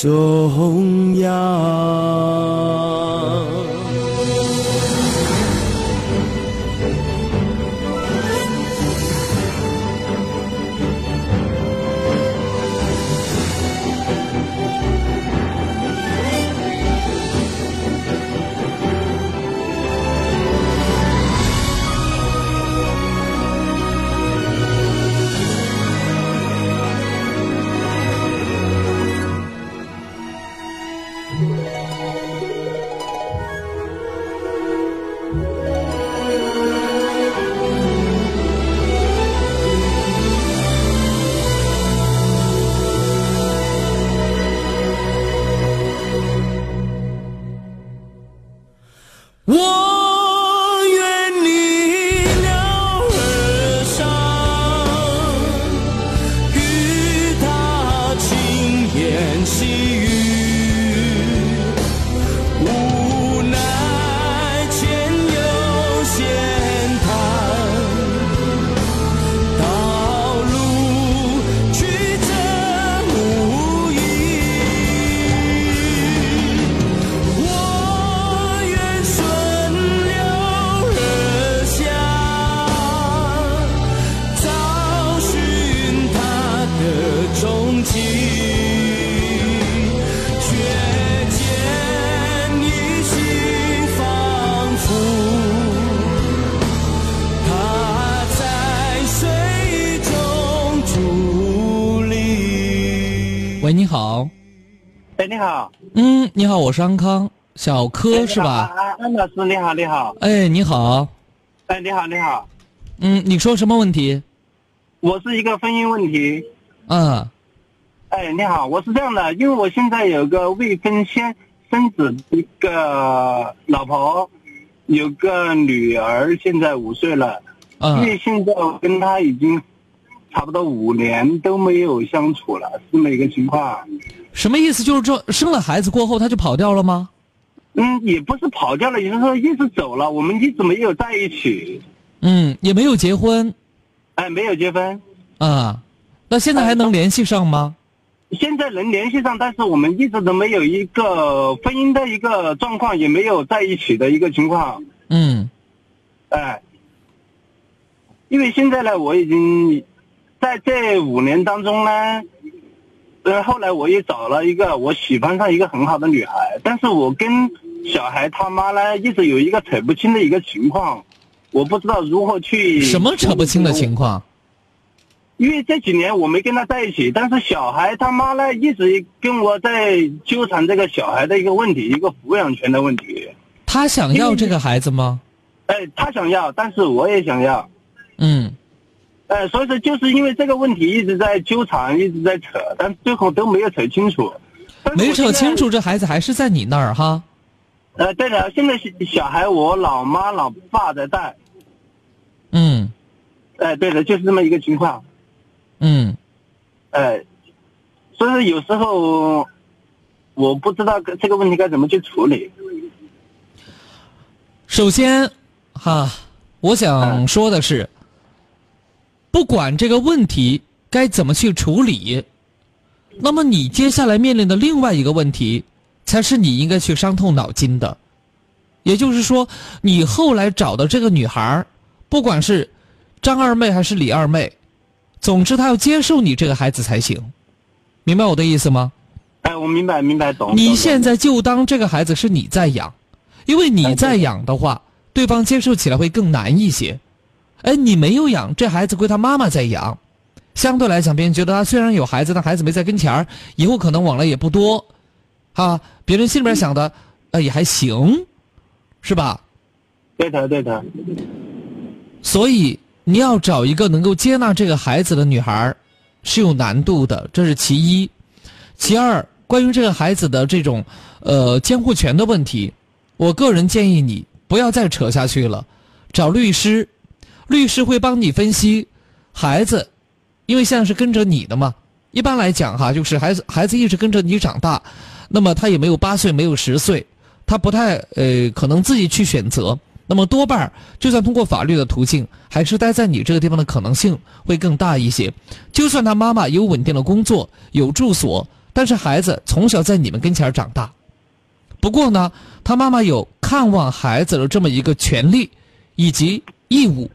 中央。你好，我是安康，小柯是吧？安安老师，你好，你好。哎，你好。哎，你好，你好。嗯，你说什么问题？我是一个婚姻问题。嗯。哎，你好，我是这样的，因为我现在有个未婚先生子一个老婆，有个女儿，现在五岁了。嗯。因为现在我跟她已经差不多五年都没有相处了，是这么一个情况。什么意思？就是说生了孩子过后他就跑掉了吗？嗯，也不是跑掉了，也就是说一直走了，我们一直没有在一起。嗯，也没有结婚。哎，没有结婚。啊，那现在还能联系上吗？现在能联系上，但是我们一直都没有一个婚姻的一个状况，也没有在一起的一个情况。嗯，哎，因为现在呢，我已经在这五年当中呢，呃，后来我也找了一个我喜欢上一个很好的女孩，但是我跟小孩他妈呢，一直有一个扯不清的一个情况，我不知道如何去什么扯不清的情况？因为这几年我没跟他在一起，但是小孩他妈呢一直跟我在纠缠这个小孩的一个问题，一个抚养权的问题。他想要这个孩子吗？哎，他想要，但是我也想要。嗯。哎，所以说就是因为这个问题一直在纠缠，一直在扯，但是最后都没有扯清楚。没扯清楚，这孩子还是在你那儿哈。呃，对的，现在小小孩我老妈老爸在带。嗯。哎，对的，就是这么一个情况。嗯。哎，所以说有时候我不知道这个问题该怎么去处理。首先，哈，我想说的是，不管这个问题该怎么去处理，那么你接下来面临的另外一个问题，才是你应该去伤透脑筋的，也就是说，你后来找的这个女孩儿，不管是张二妹还是李二妹，总之她要接受你这个孩子才行，明白我的意思吗？哎，我明白，明白，懂。你现在就当这个孩子是你在养，因为你在养的话，对方接受起来会更难一些。哎，你没有养，这孩子归他妈妈在养，相对来讲，别人觉得他虽然有孩子，但孩子没在跟前儿，以后可能往来也不多，啊，别人心里边想的，呃，也还行，是吧？对的，对的。所以你要找一个能够接纳这个孩子的女孩是有难度的，这是其一。其二，关于这个孩子的这种呃监护权的问题，我个人建议你不要再扯下去了，找律师，律师会帮你分析孩子，因为现在是跟着你的嘛。一般来讲哈，就是孩子孩子一直跟着你长大，那么他也没有八岁，没有十岁，他不太呃可能自己去选择。那么多半就算通过法律的途径，还是待在你这个地方的可能性会更大一些。就算他妈妈有稳定的工作，有住所，但是孩子从小在你们跟前长大。不过呢，他妈妈有看望孩子的这么一个权利以及义务，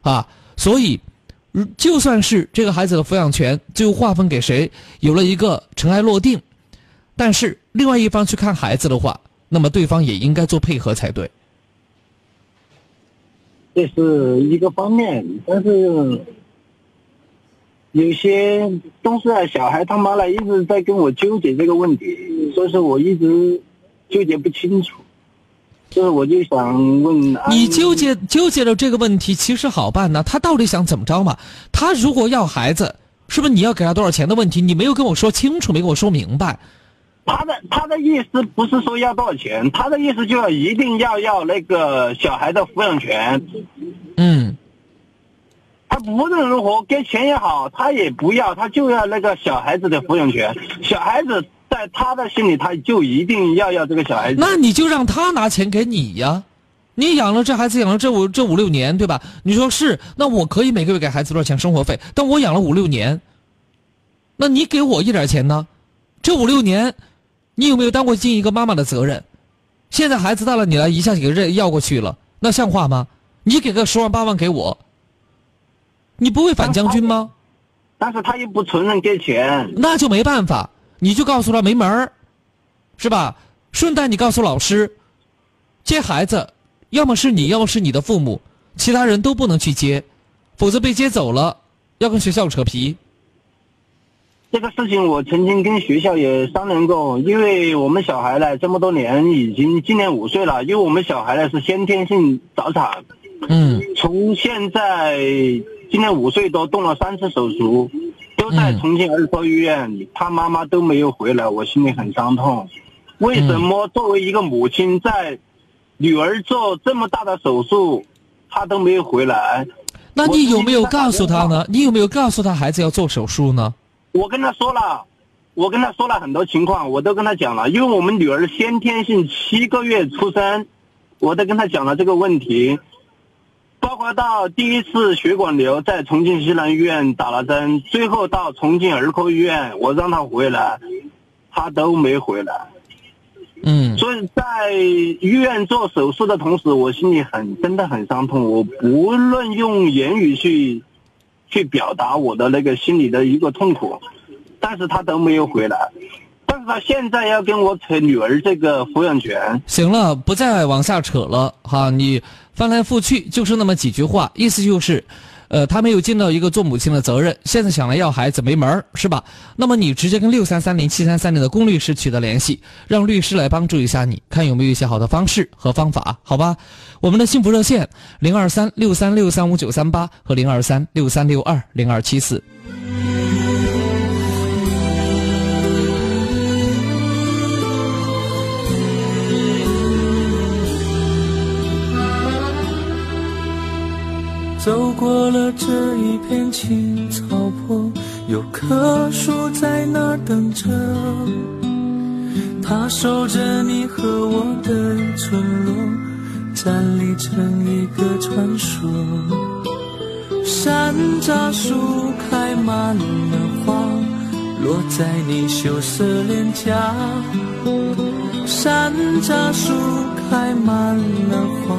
啊，所以，就算是这个孩子的抚养权最后划分给谁，有了一个尘埃落定，但是另外一方去看孩子的话，那么对方也应该做配合才对。这是一个方面，但是有些东西啊，小孩他妈的一直在跟我纠结这个问题，所以说我一直纠结不清楚。就是我就想问，你纠结纠结着这个问题其实好办呢，他到底想怎么着嘛？他如果要孩子，是不是你要给他多少钱的问题？你没有跟我说清楚，没跟我说明白。他的他的意思不是说要多少钱，他的意思就是一定要要那个小孩的抚养权。嗯，他无论如何给钱也好，他也不要，他就要那个小孩子的抚养权。小孩子在他的心里，他就一定要要这个小孩子。那你就让他拿钱给你呀，你养了这孩子养了这五这五六年，对吧？你说是，那我可以每个月给孩子多少钱生活费？但我养了五六年，那你给我一点钱呢？这五六年，你有没有当过尽一个妈妈的责任？现在孩子大了，你来一下就给认要过去了，那像话吗？你给个十万八万给我，你不会反将军吗？但是他又不承认给钱，那就没办法，你就告诉他没门儿，是吧？顺带你告诉老师，接孩子，要么是你，要么是你的父母，其他人都不能去接，否则被接走了，要跟学校扯皮。这个事情我曾经跟学校也商量过，因为我们小孩呢这么多年已经今年五岁了，因为我们小孩呢是先天性早产，嗯，从现在今年五岁多动了三次手术，都在重庆儿科医院，他妈妈都没有回来，我心里很伤痛。为什么作为一个母亲，在女儿做这么大的手术，她都没有回来？那你有没有告诉她呢？你有没有告诉她孩子要做手术呢？我跟他说了，我跟他说了很多情况，我都跟他讲了。因为我们女儿先天性七个月出生，我都跟他讲了这个问题，包括到第一次血管瘤在重庆西南医院打了针，最后到重庆儿科医院，我让他回来，他都没回来。嗯，所以在医院做手术的同时，我心里很真的很伤痛，我不论用言语去。去表达我的那个心里的一个痛苦，但是他都没有回来，但是他现在要跟我扯女儿这个抚养权。行了，不再往下扯了哈，你翻来覆去就是那么几句话，意思就是，呃，他没有尽到一个做母亲的责任，现在想来要孩子没门儿，是吧？那么你直接跟六三三零七三三零的龚律师取得联系，让律师来帮助一下你，看有没有一些好的方式和方法，好吧？我们的幸福热线零二三六三六三五九三八和零二三六三六二零二七四。走过了这一片青草坡，有棵树在那等着，它守着你和我的村落，站立成一个传说。山楂树开满了花，落在你羞涩脸颊，山楂树开满了花，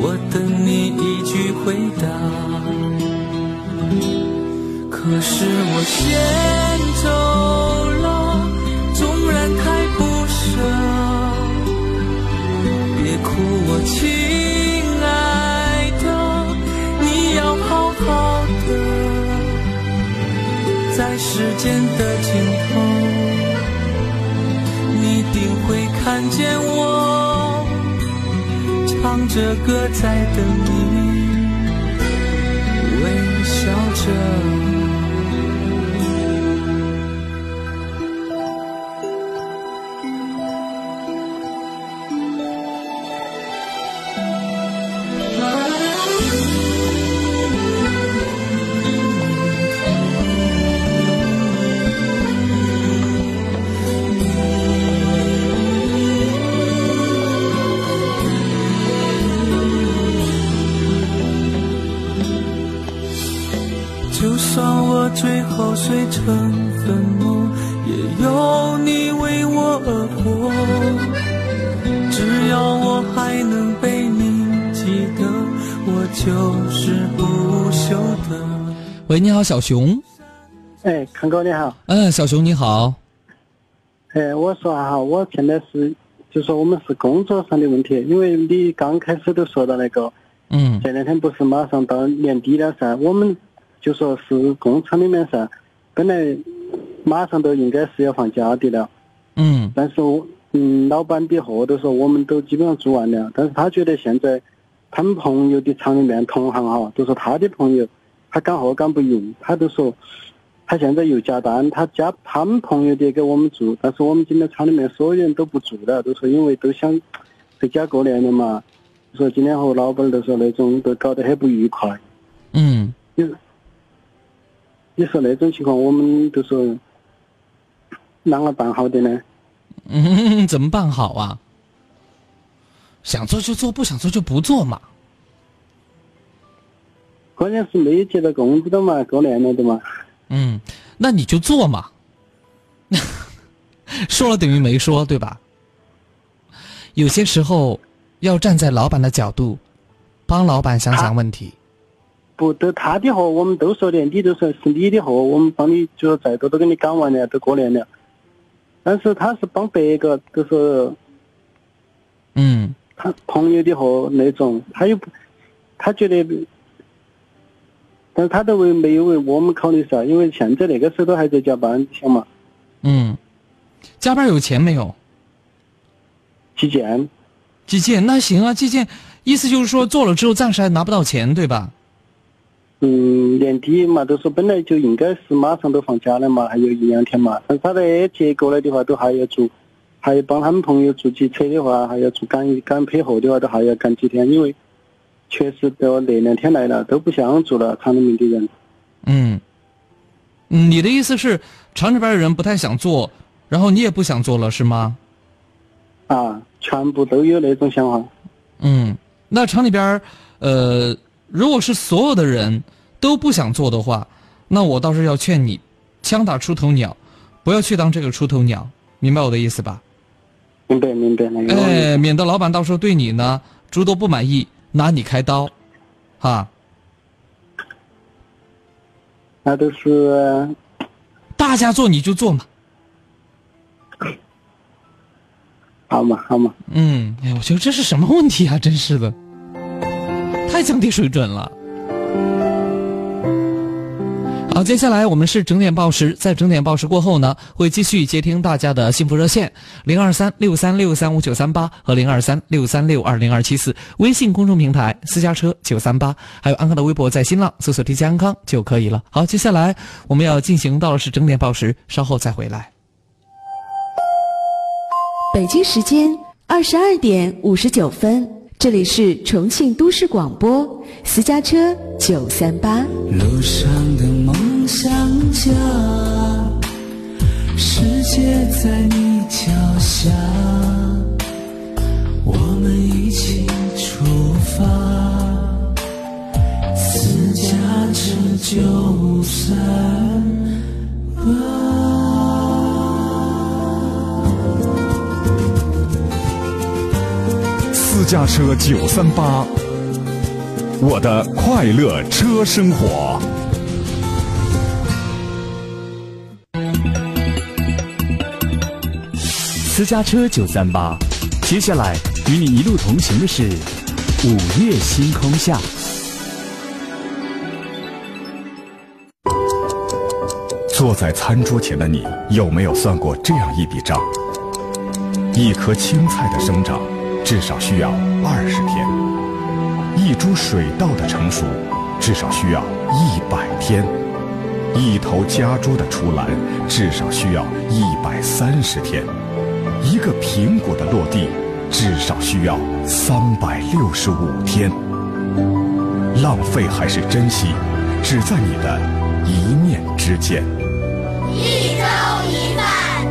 我等你一句回答。可是我先走了，纵然太不舍，别哭，我亲爱的，你要好好的，在时间的尽头，你定会看见我，唱着歌在等你，微笑着。成粉末，也有你为我而活。只要我还能被你记得，我就是不朽的。喂，你好，小熊。哎，康哥你好。嗯，小熊你好。哎，我说哈，我现在是，就说我们是工作上的问题，因为你刚开始都说到那个，嗯，这两天不是马上到年底了噻，我们就说是工厂里面噻，本来马上都应该是要放假的了，嗯，但是我嗯，老板的货都说我们都基本上做完了，但是他觉得现在他们朋友的厂里面同行哈，都说他的朋友他赶货赶不赢，他都说他现在又加单，他加他们朋友的给我们做，但是我们今天厂里面所有人都不做了，都说因为都想在家过年了嘛，说今天和老板都说那种都搞得很不愉快。嗯，你你说那种情况，我们都说啷个办好的呢？嗯，怎么办好啊？想做就做，不想做就不做嘛。关键是没有接到工资的嘛，过年了的嘛。嗯，那你就做嘛。(laughs) 说了等于没说，对吧？有些时候要站在老板的角度，帮老板想想问题。不，都他的货我们都说的，你都说是你的货，我们帮你就再多都给你赶完了，都过年了。但是他是帮别个，就是嗯，他朋友的货那种，他又不，他觉得，但是他都为没有为我们考虑噻，因为现在那个时候都还在加班，你想嘛，嗯，加班有钱没有？计件，计件那行啊，计件意思就是说做了之后暂时还拿不到钱，对吧？嗯，年底嘛，都说本来就应该是马上都放假了嘛，还有一两天嘛，但是他的接过来的话，都还要做，还要帮他们朋友做几车的话，还要做赶赶配货的话，都还要赶几天，因为确实都那两天来了，都不想做了，厂里面的人。嗯，嗯你的意思是厂里边的人不太想做，然后你也不想做了，是吗？啊，全部都有那种想法。嗯，那厂里边儿，呃，如果是所有的人都不想做的话，那我倒是要劝你，枪打出头鸟，不要去当这个出头鸟，明白我的意思吧？明白明白那个。哎，免得老板到时候对你呢诸多不满意，拿你开刀，哈。那都是大家做你就做嘛。好嘛好嘛。嗯，哎，我觉得这是什么问题啊？真是的，太降低水准了。好，接下来我们是整点报时，在整点报时过后呢，会继续接听大家的幸福热线零二三六三六三五九三八和零二三六三六二零二七四，微信公众平台私家车九三八，还有安康的微博，在新浪搜索 “DJ 安康”就可以了。好，接下来我们要进行到的是整点报时，稍后再回来。北京时间二十二点五十九分，这里是重庆都市广播私家车九三八。路上的梦想家，世界在你脚下，我们一起出发，私家车九三八。家车九三八，我的快乐车生活。私家车九三八，接下来与你一路同行的是午夜星空下。坐在餐桌前的你，有没有算过这样一笔账？一颗青菜的生长，至少需要二十天；一株水稻的成熟，至少需要一百天；一头家猪的出栏，至少需要一百三十天；一个苹果的落地，至少需要三百六十五天。浪费还是珍惜，只在你的一念之间。一粥一饭，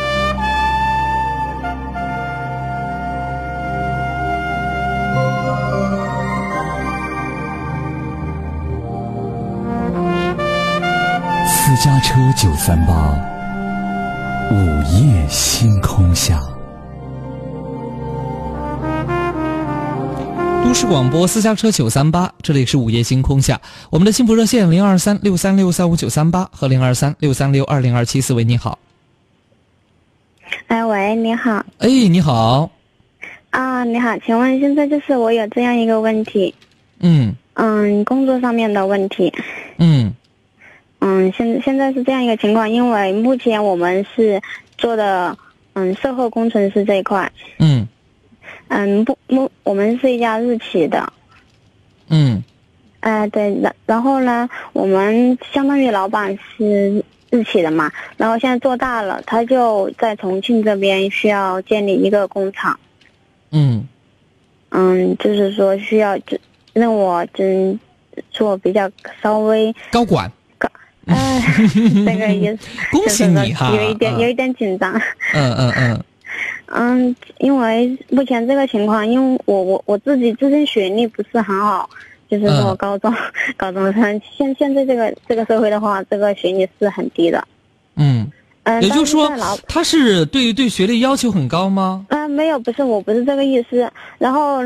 家车九三八，午夜星空下。都市广播私家车九三八，这里是午夜星空下，我们的幸福热线零二三六三六三五九三八和零二三六三六二零二七四，喂，你好，哎，喂，你好。哎，你好，啊，你好，请问现在就是我有这样一个问题，嗯。嗯，工作上面的问题，嗯嗯，现现在是这样一个情况，因为目前我们是做的嗯售后工程师这一块，嗯。嗯不目我们是一家日企的，嗯。哎、对，然然后呢，我们相当于老板是日企的嘛，然后现在做大了，他就在重庆这边需要建立一个工厂，嗯。嗯，就是说需要就让我真做比较稍微高管，哎，(laughs) 这个 (laughs) 也 (laughs) 恭喜你哈有一点嗯有一点紧张。嗯嗯嗯嗯，因为目前这个情况，因为我我我自己自身学历不是很好，就是说嗯高中、高中生，现现在这个这个社会的话，这个学历是很低的。嗯，嗯，也就是说他是对对学历要求很高吗？嗯、没有，不是，我不是这个意思。然后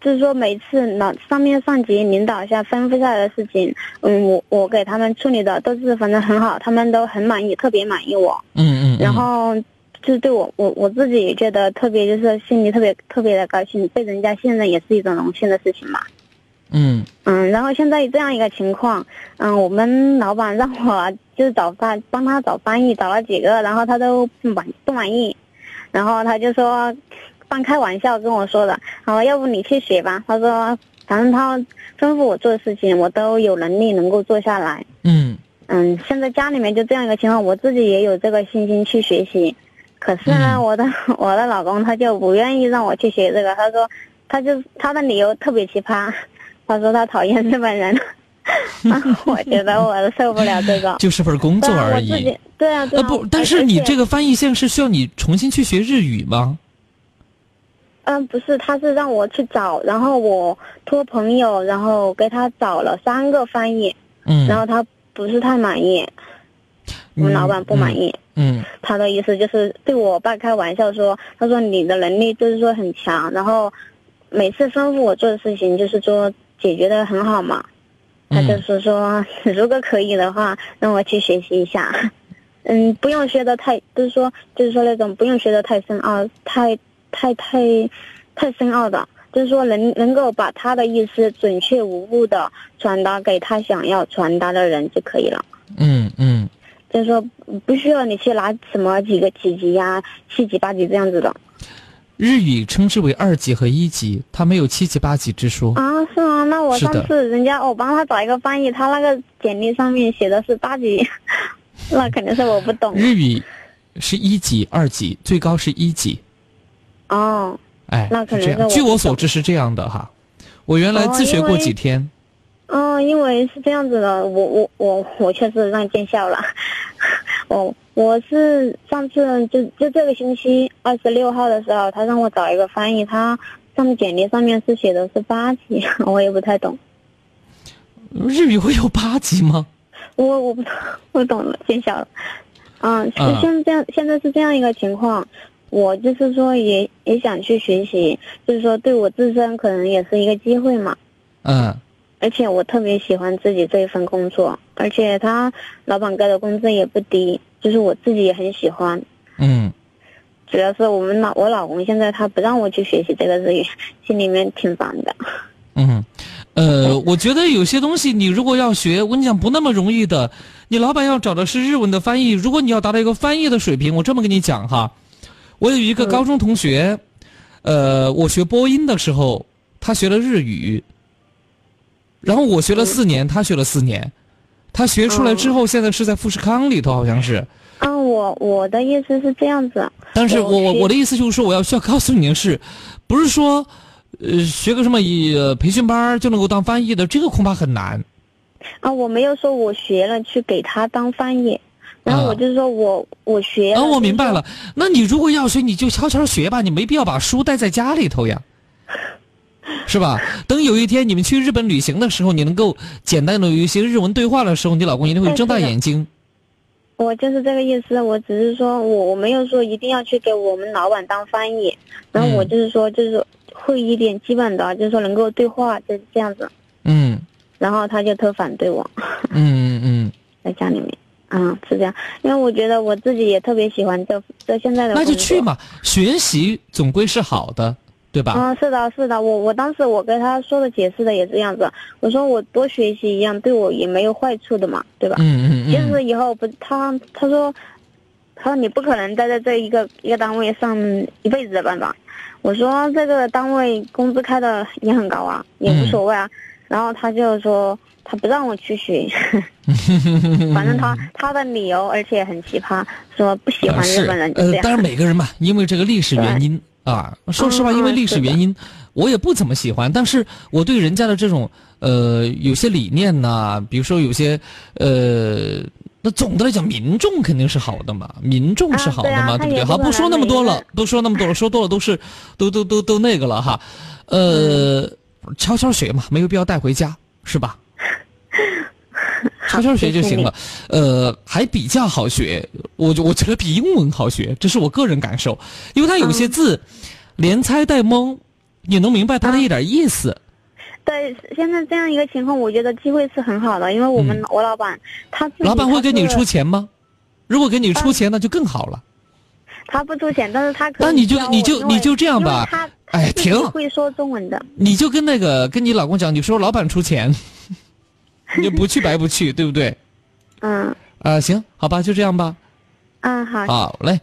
就是说，每次老上面上级领导下吩咐下来的事情，嗯，我我给他们处理的都是反正很好，他们都很满意，特别满意我。嗯嗯，然后就是对我我我自己也觉得特别就是心里特别特别的高兴，被人家信任也是一种荣幸的事情嘛。嗯嗯，然后现在这样一个情况，嗯，我们老板让我就是找翻帮他找翻译，找了几个，然后他都不满不满意，然后他就说半开玩笑跟我说的，好，要不你去学吧。他说反正他吩咐我做的事情，我都有能力能够做下来。嗯。嗯，现在家里面就这样一个情况，我自己也有这个信心去学习，可是呢，嗯。我的 (laughs) 我的老公他就不愿意让我去学这个，他说他就他的理由特别奇葩，他说他讨厌日本人，(laughs) 我觉得我受不了这个，(laughs) 就是份工作而已。对啊，对啊，呃不，但是你这个翻译线是需要你重新去学日语吗？嗯，不是，他是让我去找，然后我托朋友，然后给他找了三个翻译，嗯，然后他不是太满意，我们老板不满意。嗯他的意思就是对我半开玩笑说，他说你的能力就是说很强，然后每次吩咐我做的事情就是说解决的很好嘛。他就是说，如果可以的话，让我去学习一下。(laughs) 嗯，不用学的太，就是说，就是说那种不用学的太深奥，太太太太深奥的，就是说能能够把他的意思准确无误的传达给他想要传达的人就可以了。嗯嗯就是说不需要你去拿什么几个几级呀、七级八级这样子的。日语称之为二级和一级，它没有七级八级之说。啊，是吗？那我上次人家我帮他找一个翻译，他那个简历上面写的是八级，(laughs) 那肯定是我不懂。日语是一级、二级，最高是一级。哦，哎，那可能这样。据我所知是这样的哈，我原来哦自学过几天。嗯，因为是这样子的，我我我我确实让见笑了。(laughs) 我我是上次就就这个星期二十六号的时候，他让我找一个翻译，他上面简历上面是写的是八级，(laughs) 我也不太懂。日语会有八级吗？(laughs) 我我不我懂了，见笑了。嗯，是嗯现在这样，现在是这样一个情况，我就是说也也想去学习，就是说对我自身可能也是一个机会嘛。嗯而且我特别喜欢自己这一份工作，而且他老板给的工资也不低，就是我自己也很喜欢。嗯主要是我们老我老公现在他不让我去学习这个日语，(laughs) 心里面挺烦的。嗯，呃，我觉得有些东西你如果要学，我跟你讲不那么容易的。你老板要找的是日文的翻译，如果你要达到一个翻译的水平，我这么跟你讲哈，我有一个高中同学，呃，我学播音的时候，他学了日语，然后我学了四年，他学了四年，他学出来之后，现在是在富士康里头，好像是。啊，我我的意思是这样子。但是我我我的意思就是说，我要需要告诉你的是，不是说，呃，学个什么呃培训班就能够当翻译的，这个恐怕很难。啊，我没有说我学了去给他当翻译，然后我就是说我、我学了。啊，我明白了。那你如果要学，你就悄悄学吧，你没必要把书带在家里头呀，(laughs) 是吧？等有一天你们去日本旅行的时候，你能够简单的有一些日文对话的时候，你老公一定会睁大眼睛。我就是这个意思，我只是说我我没有说一定要去给我们老板当翻译，然后我就是说就是会一点基本的，就是说能够对话，就是这样子。嗯然后他就特反对我，嗯嗯嗯 (laughs) 在家里面，嗯，是这样，因为我觉得我自己也特别喜欢这这现在的那就去嘛，学习总归是好的，对吧？嗯，是的，是的，我我当时我跟他说的解释的也是这样子，我说我多学习一样对我也没有坏处的嘛，对吧？嗯嗯嗯就是以后不，他他说，他说你不可能待在这一个一个单位上一辈子的办法。我说这个单位工资开的也很高啊，也无所谓啊。然后他就说他不让我去学，(laughs) 反正他 (laughs) 他的理由而且很奇葩，说不喜欢日本人。呃当然每个人嘛，因为这个历史原因啊，说实话，嗯因为历史原因，我也不怎么喜欢。但是我对人家的这种呃有些理念呐、比如说有些呃，那总的来讲，民众肯定是好的嘛，民众是好的嘛，啊对不对？好，不说那么多了，不说那么多了，说多了都是都都都都那个了哈。呃，嗯悄悄学嘛，没有必要带回家，是吧？(laughs) 悄悄学就行了，呃，还比较好学，我就我觉得比英文好学，这是我个人感受，因为它有些字连猜带蒙，你能明白它的一点意思。对，现在这样一个情况，我觉得机会是很好的，因为我们、我老板他老板会给你出钱吗？如果给你出钱，那就更好了。他不出钱，但是他可以那你就你就你就这样吧。他哎停。会说中文的，你就跟那个跟你老公讲，你说老板出钱，(laughs) 你就不去白不去，对不对？嗯啊、行，好吧，就这样吧。嗯好，好嘞。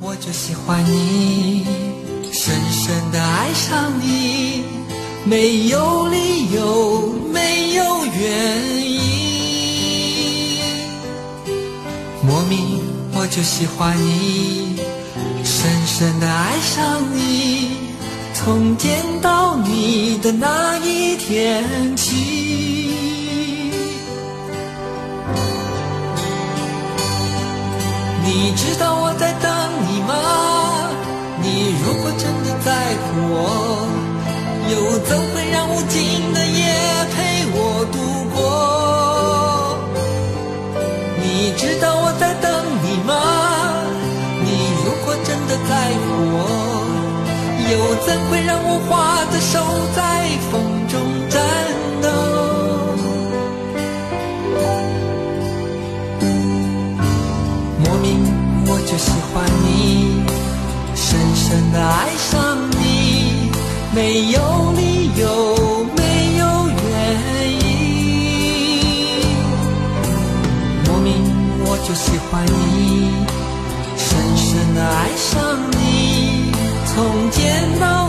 我就喜欢你，深深的爱上你，没有理由，没有原因，莫名我就喜欢你，深深的爱上你，从见到你的那一天起。你知道我在等你吗？你如果真的在乎我，又怎会让无尽的夜陪我度过？你知道我在又怎会让我花的手在风中颤抖？莫名我就喜欢你，深深的爱上你，没有理由，没有原因。莫名我就喜欢你，深深地爱上你从见到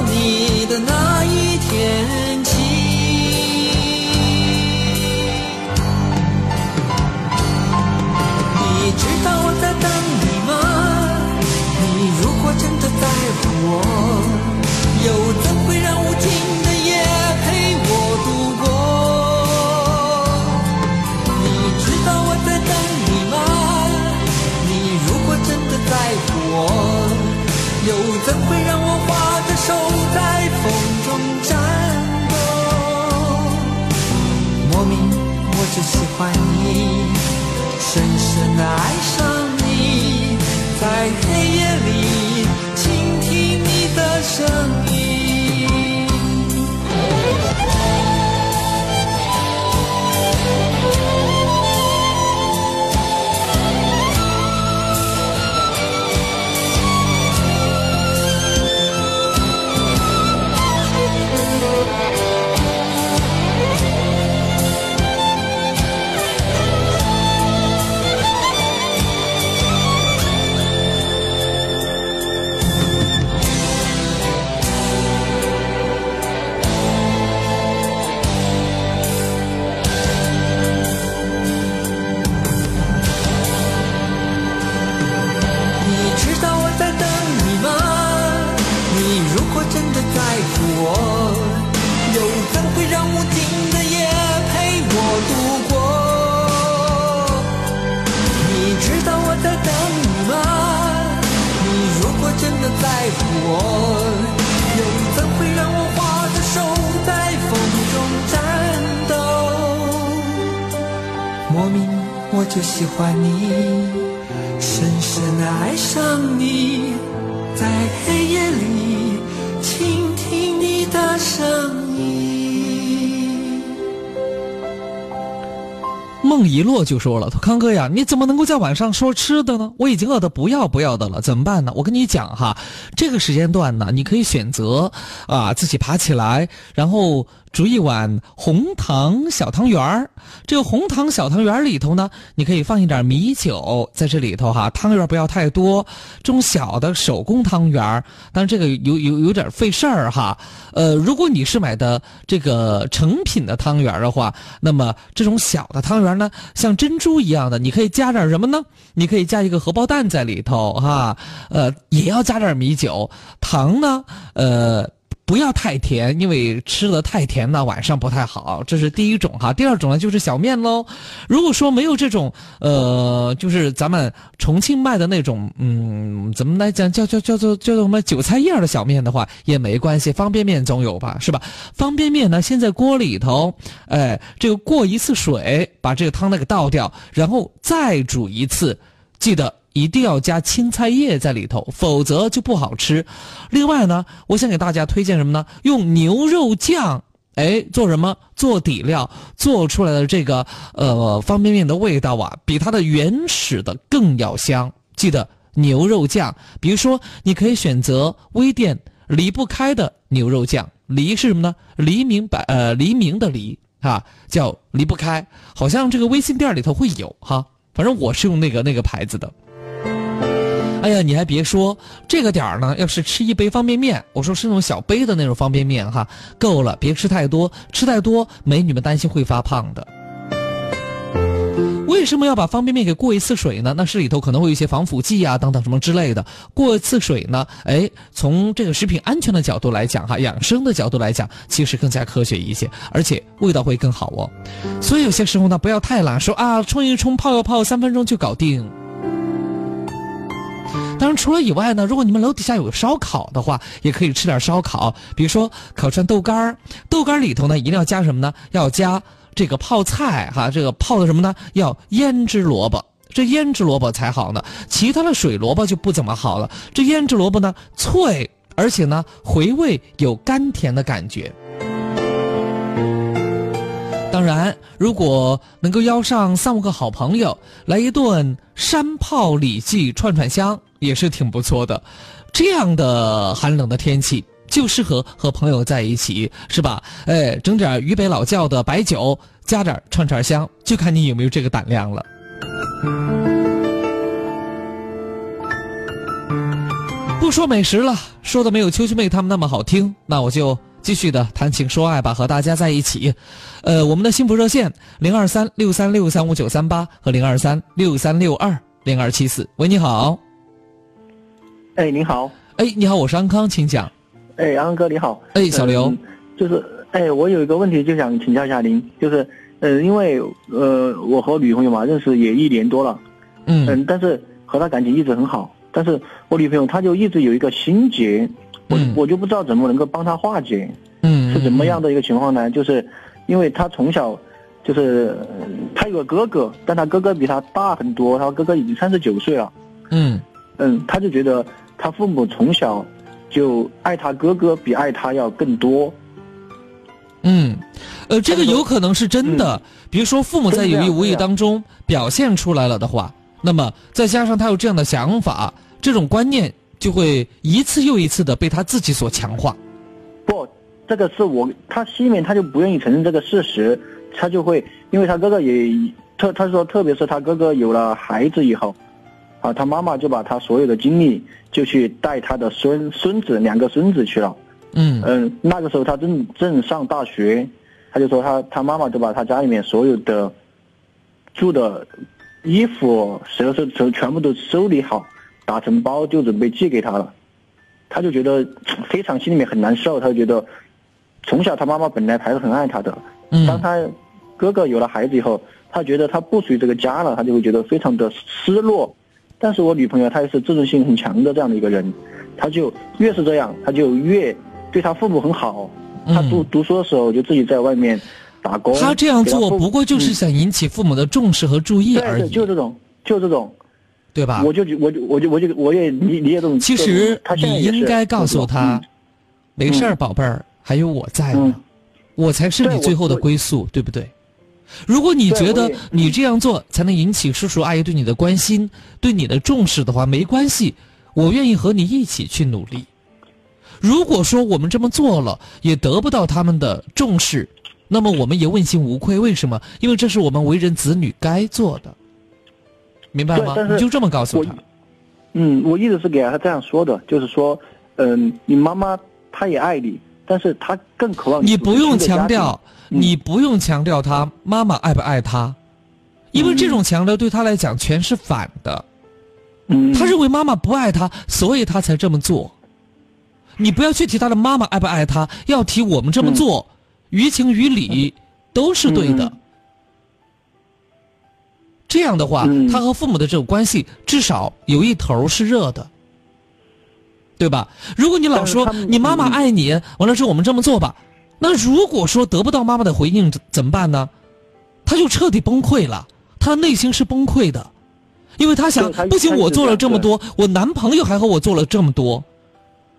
喜欢你，深深的爱上你，在黑夜里倾听你的声音我，又怎会让我花的手在风中颤抖？莫名我就喜欢你。深深的爱上你，在黑夜里倾听你的声音。孟一洛就说了：“他康哥呀，你怎么能够在晚上说吃的呢？我已经饿得不要不要的了，怎么办呢？我跟你讲哈，这个时间段呢，你可以选择啊自己爬起来，然后煮一碗红糖小汤圆儿。这个红糖小汤圆儿里头呢，你可以放一点米酒在这里头哈，汤圆不要太多，这种小的手工汤圆儿，但这个有有有点费事儿哈。呃，如果你是买的这个成品的汤圆儿的话，那么这种小的汤圆那，像珍珠一样的，你可以加点什么呢？你可以加一个荷包蛋在里头哈，呃，也要加点米酒，糖呢，呃。不要太甜，因为吃的太甜呢，晚上不太好。这是第一种哈。第二种呢，就是小面喽。如果说没有这种，呃，就是咱们重庆卖的那种，嗯，怎么来讲，叫叫叫做叫做什么韭菜叶的小面的话，也没关系，方便面总有吧，是吧？方便面呢，先在锅里头，哎，这个过一次水，把这个汤呢给倒掉，然后再煮一次，记得。一定要加青菜叶在里头，否则就不好吃。另外呢，我想给大家推荐什么呢？用牛肉酱，哎，做什么？做底料，做出来的这个呃方便面的味道啊，比它的原始的更要香。记得牛肉酱，比如说你可以选择微店离不开的牛肉酱，离是什么呢？黎明白呃黎明的黎啊，叫离不开。好像这个微信店里头会有哈，反正我是用那个那个牌子的。哎呀，你还别说，这个点儿呢，要是吃一杯方便面，我说是那种小杯的那种方便面哈，够了，别吃太多，吃太多美女们担心会发胖的。为什么要把方便面给过一次水呢？那是里头可能会有一些防腐剂啊等等什么之类的。过一次水呢，哎，从这个食品安全的角度来讲哈，养生的角度来讲，其实更加科学一些，而且味道会更好哦。所以有些时候呢，不要太懒，说啊冲一冲泡一泡，三分钟就搞定。当然，除了以外呢，如果你们楼底下有烧烤的话，也可以吃点烧烤，比如说烤串豆干儿。豆干儿里头呢，一定要加什么呢？要加这个泡菜哈，这个泡的什么呢？要腌制萝卜，这腌制萝卜才好呢。其他的水萝卜就不怎么好了。这腌制萝卜呢，脆，而且呢，回味有甘甜的感觉。当然，如果能够邀上三五个好朋友来一顿山炮里脊串串香，也是挺不错的。这样的寒冷的天气，就适合和朋友在一起，是吧？哎，整点渝北老窖的白酒，加点串串香，就看你有没有这个胆量了。不说美食了，说的没有秋秋妹他们那么好听，那我就。继续的谈情说爱吧，和大家在一起。呃，我们的幸福热线零二三六三六三五九三八和零二三六三六二零二七四。喂，你好。哎，你好。哎，你好，我是安康，请讲。哎，安哥你好。哎，小刘。就是哎，我有一个问题就想请教一下您，就是呃，因为呃，我和女朋友嘛认识也一年多了，嗯嗯，但是和她感情一直很好，但是我女朋友她就一直有一个心结。我我就不知道怎么能够帮她化解，嗯，是怎么样的一个情况呢？就是，因为她从小就是呃他有个哥哥，但他哥哥比他大很多，他哥哥已经三十九岁了。嗯嗯，他就觉得他父母从小就爱他哥哥比爱他要更多。嗯，呃，这个有可能是真的。比如说，父母在有意无意当中表现出来了的话，那么再加上他有这样的想法，这种观念就会一次又一次的被他自己所强化。不，这个是我他心里面他就不愿意承认这个事实，他就会因为他哥哥也特他说，特别是他哥哥有了孩子以后，啊，他妈妈就把他所有的精力就去带他的孙孙子两个孙子去了。嗯嗯，那个时候他正正上大学，他就说他他妈妈就把他家里面所有的住的衣服、首饰全全部都收理好，打成包就准备寄给他了。他就觉得非常心里面很难受，他就觉得从小他妈妈本来还是很爱他的，嗯当他哥哥有了孩子以后，他觉得他不属于这个家了，他就会觉得非常的失落。但是我女朋友她也是自尊心很强的这样的一个人，她就越是这样，她就越对她父母很好。她读读书的时候就自己在外面打工。嗯他这样做不过就是嗯想引起父母的重视和注意对对，而已，就这种，就这种，对吧？我就我就我就我就我也理理解这种。其实你应该告诉他嗯，没事儿，宝贝儿，还有我在呢，我才是你最后的归宿，对不对？如果你觉得你这样做才能引起叔叔阿姨对你的关心、对你的重视的话，没关系，我愿意和你一起去努力。如果说我们这么做了也得不到他们的重视，那么我们也问心无愧。为什么？因为这是我们为人子女该做的，明白吗你就这么告诉他。嗯，我一直是给他这样说的，就是说，嗯，你妈妈她也爱你，但是她更渴望你你不用强调。调，你不用强调他妈妈爱不爱他，因为这种强调对他来讲全是反的。嗯，他认为妈妈不爱他，所以他才这么做。你不要去提他的妈妈爱不爱他，要提我们这么做，于情于理都是对的。这样的话，他和父母的这种关系至少有一头是热的，对吧？如果你老说你妈妈爱你，完了之后我们这么做吧，那如果说得不到妈妈的回应怎怎么办呢？他就彻底崩溃了，他内心是崩溃的，因为他想不仅我做了这么多，我男朋友还和我做了这么多，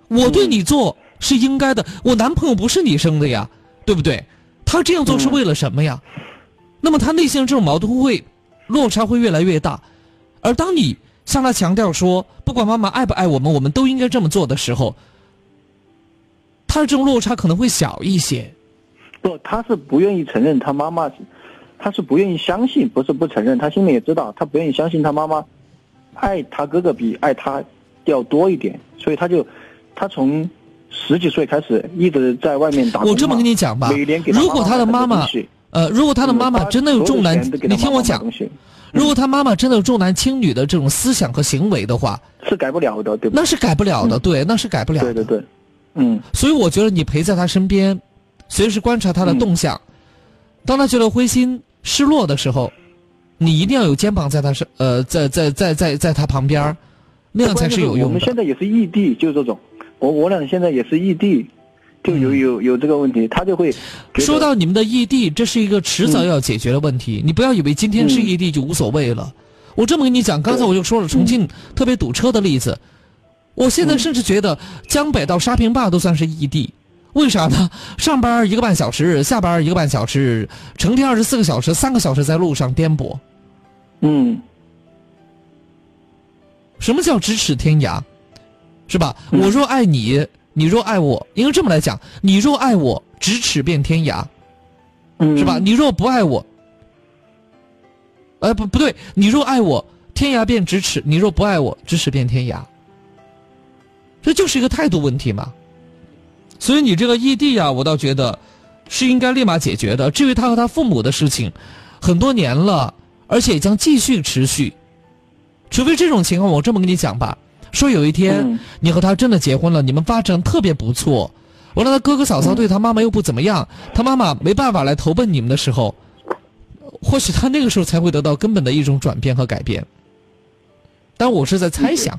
我对你做是应该的，我男朋友不是你生的呀，对不对？他这样做是为了什么呀？那么他内心的这种矛盾会落差会越来越大，而当你向他强调说，不管妈妈爱不爱我们，我们都应该这么做的时候，他的这种落差可能会小一些。不，他是不愿意承认他妈妈，他是不愿意相信，不是不承认，他心里也知道，他不愿意相信他妈妈爱他哥哥比爱他要多一点，所以他就他从十几岁开始一直在外面打工。我这么跟你讲吧每年给，如果他的妈妈呃，如果他的妈妈真的有重男你听我讲如果他妈妈真的有重男轻女的这种思想和行为的话，是改不了的，对吧？那是改不了的，对，那是改不了的。对对对，嗯。所以我觉得你陪在他身边，随时观察他的动向。当他觉得灰心失落的时候，你一定要有肩膀在他身，呃，在在在在在他旁边儿，那样才是有用的。们现在也是异地，就这种，我我俩现在也是异地，就有有有这个问题，他就会说到你们的异地，这是一个迟早要解决的问题。你不要以为今天是异地就无所谓了。我这么跟你讲，刚才我就说了重庆特别堵车的例子。我现在甚至觉得江北到沙坪坝都算是异地，为啥呢？上班一个半小时，下班一个半小时，成天二十四个小时，三个小时在路上颠簸。嗯，什么叫咫尺天涯？是吧？我若爱你，你若爱我，应该这么来讲：你若爱我，咫尺变天涯，是吧？你若不爱我，哎，不不对，你若爱我，天涯变咫尺；你若不爱我，咫尺变天涯。这就是一个态度问题嘛。所以你这个异地啊，我倒觉得是应该立马解决的。至于他和他父母的事情，很多年了，而且将继续持续。除非这种情况，我这么跟你讲吧，说有一天、你和他真的结婚了，你们发展特别不错，完了他哥哥嫂嫂对他妈妈又不怎么样，他妈妈没办法来投奔你们的时候，或许他那个时候才会得到根本的一种转变和改变。但我是在猜想。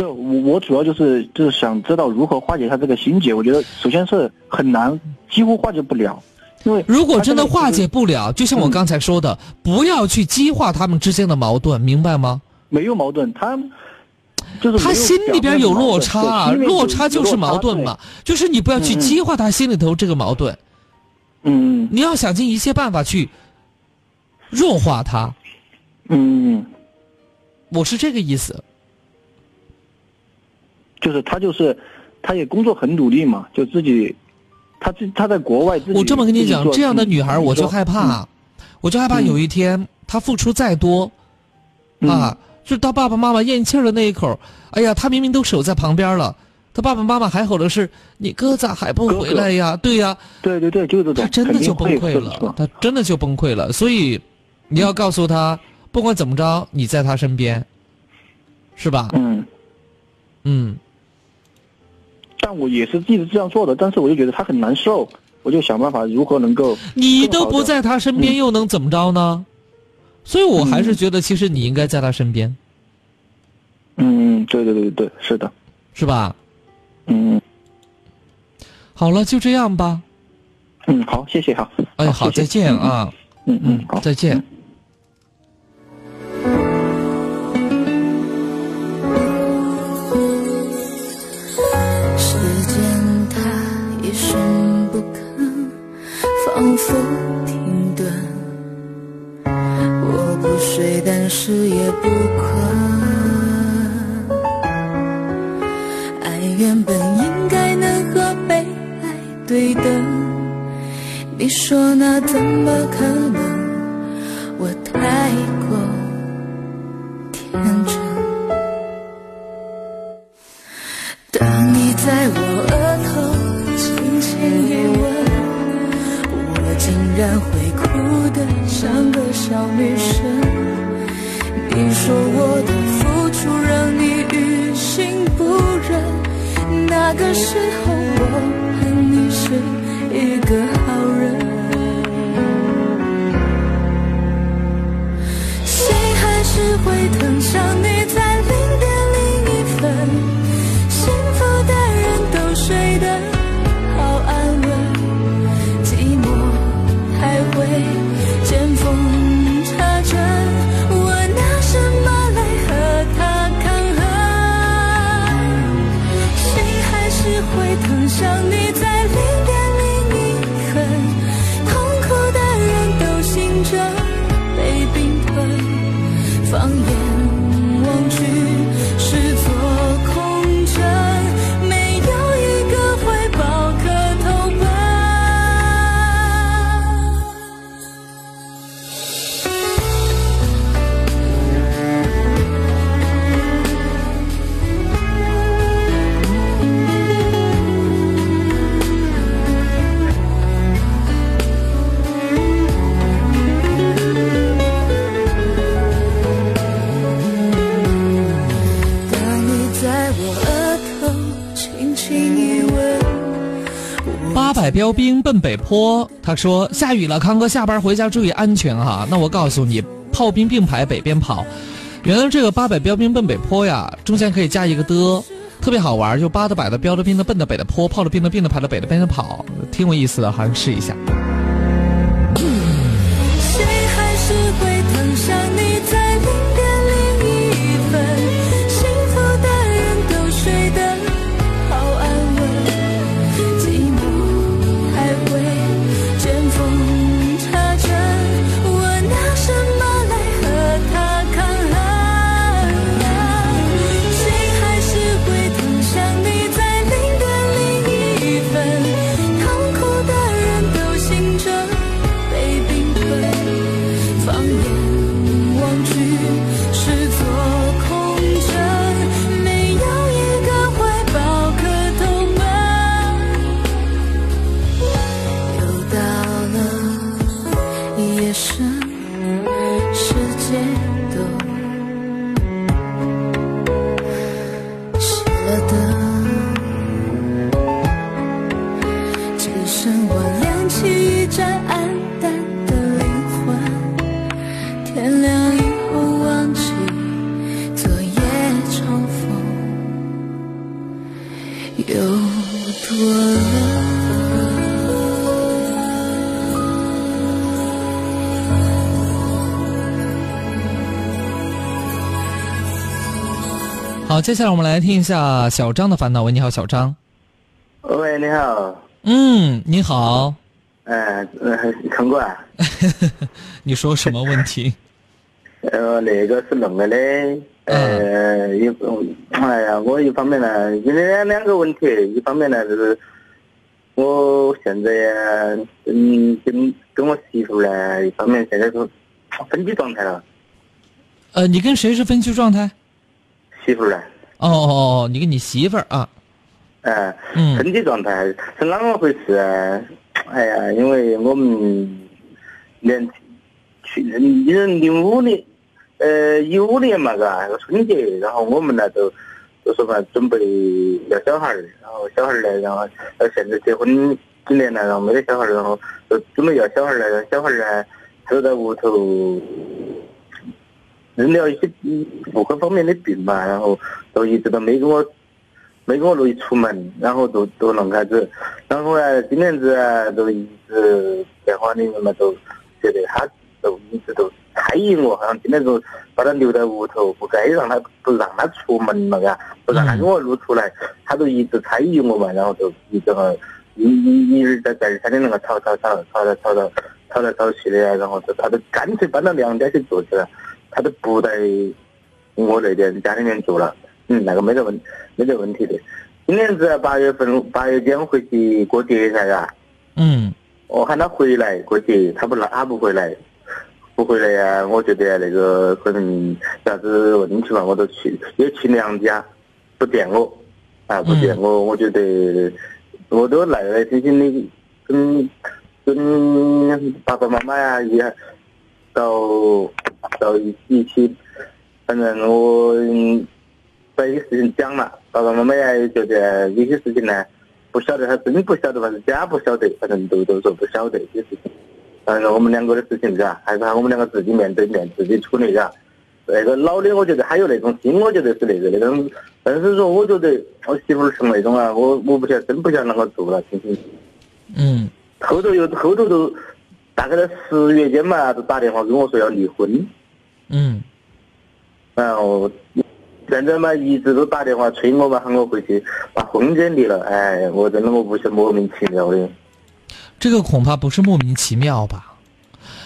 这我我主要就是就是想知道如何化解他这个心结。我觉得首先是很难，几乎化解不了，因为如果真的化解不了，就像我刚才说的，不要去激化他们之间的矛盾，明白吗？没有矛盾，他就是他心里边有落差落差就是矛盾嘛，就是你不要去激化他心里头这个矛盾，嗯你要想尽一切办法去弱化他，嗯，我是这个意思。就是他就是他也工作很努力嘛，就自己他自他在国外自己我这么跟你讲，这样的女孩我就害怕，嗯我就害怕有一天她付出再多，嗯啊，就是到爸爸妈妈咽气儿的那一口，哎呀，他明明都守在旁边了，他爸爸妈妈还吼的是你哥咋还不回来呀？对呀，对对对，就是这种，她真的就崩溃了，他真的就崩溃了。所以你要告诉她，不管怎么着，你在他身边，是吧？嗯嗯，但我也是一直这样做的，但是我就觉得他很难受，我就想办法如何能够你都不在他身边，又能怎么着呢？所以我还是觉得，其实你应该在他身边，嗯，对对对对对，是的，是吧？嗯好了，就这样吧。嗯，好，谢谢哈，哎，好，再见啊。嗯嗯，好，再见。是也不困。爱原本应该能和被爱对等，你说那怎么可能？我太过天真。当你在我额头轻轻一吻，我竟然会哭得像个小女生。你说我的付出让你于心不忍，那个时候我恨你是一个好人。心还是会疼，想你标兵奔北坡，他说下雨了，康哥下班回家注意安全哈。那我告诉你，炮兵并排北边跑。原来这个八百标兵奔北坡呀，中间可以加一个的，特别好玩，就八的百的标的兵的奔的北的坡，炮的兵的并的排的北的边的跑，挺有意思的，好像试一下。接下来我们来听一下小张的烦恼。喂，你好，小张。喂，你好。嗯，你好。哎，呃，康哥啊。(laughs) 你说什么问题？(laughs) 呃，那个是恁个的，呃，一，哎呀，我一方面呢，因为两两个问题，一方面呢就是，我现在呀，嗯，跟跟我媳妇呢，一方面现在是分居状态了。呃，你跟谁是分居状态？媳妇呢？哦哦哦，你跟你媳妇儿啊？哎，嗯身体状态是啷个回事啊？哎呀，因为我们年去年零五年，呃，一五年嘛，嘎，那个春节，然后我们呢就就说嘛，准备要小孩儿，然后小孩儿呢，然后到现在结婚几年了，然后没得小孩儿，然后就准备要小孩儿了，小孩儿呢，他就在屋头治了一些嗯妇科方面的病嘛，然后都一直都没给我没给我乐意出门，然后都都弄开子，然后呢，今年子啊，都一直电话里面嘛，都觉得他都一直都猜疑我，好像今年子把他留在屋头，不该让他不让他出门嘛，嘎，不让他跟我露出来，他都一直猜疑我嘛，然后就一直个一一一日在在餐厅那个吵吵吵吵来吵到吵来吵去的，然后就他都干脆搬到娘家去住去了，他都不在我那边家里面住了。嗯，那个没得问，没得问题的。今年子八月份八月间回去过节噻，嘎。嗯。我喊他回来过节，他不来，他不回来，不回来呀、我觉得那个可能啥子问题嘛，我都去也去娘家，不见我，啊，不见我，我觉得我都来来心心的跟跟爸爸妈妈呀也到到一起，反正我把一些事情讲了，爸爸妈妈也觉得有些事情呢。不晓得，他真不晓得，还是假不晓得，反正都都说不晓得这些事情。反正我们两个的事情，是吧，还是喊我们两个自己面对面，自己处理，嘎。那个老的，我觉得还有那种心，我觉得是那个那种。但是说，我觉得我媳妇儿是那种啊，我我不晓得，真不晓得啷个做了，听听。嗯。后头又后头都大概在十月间嘛，就打电话跟我说要离婚。嗯。然后现在嘛，一直都打电话催我嘛，喊我回去把婚检离了。哎，我真的我不是莫名其妙的。这个恐怕不是莫名其妙吧？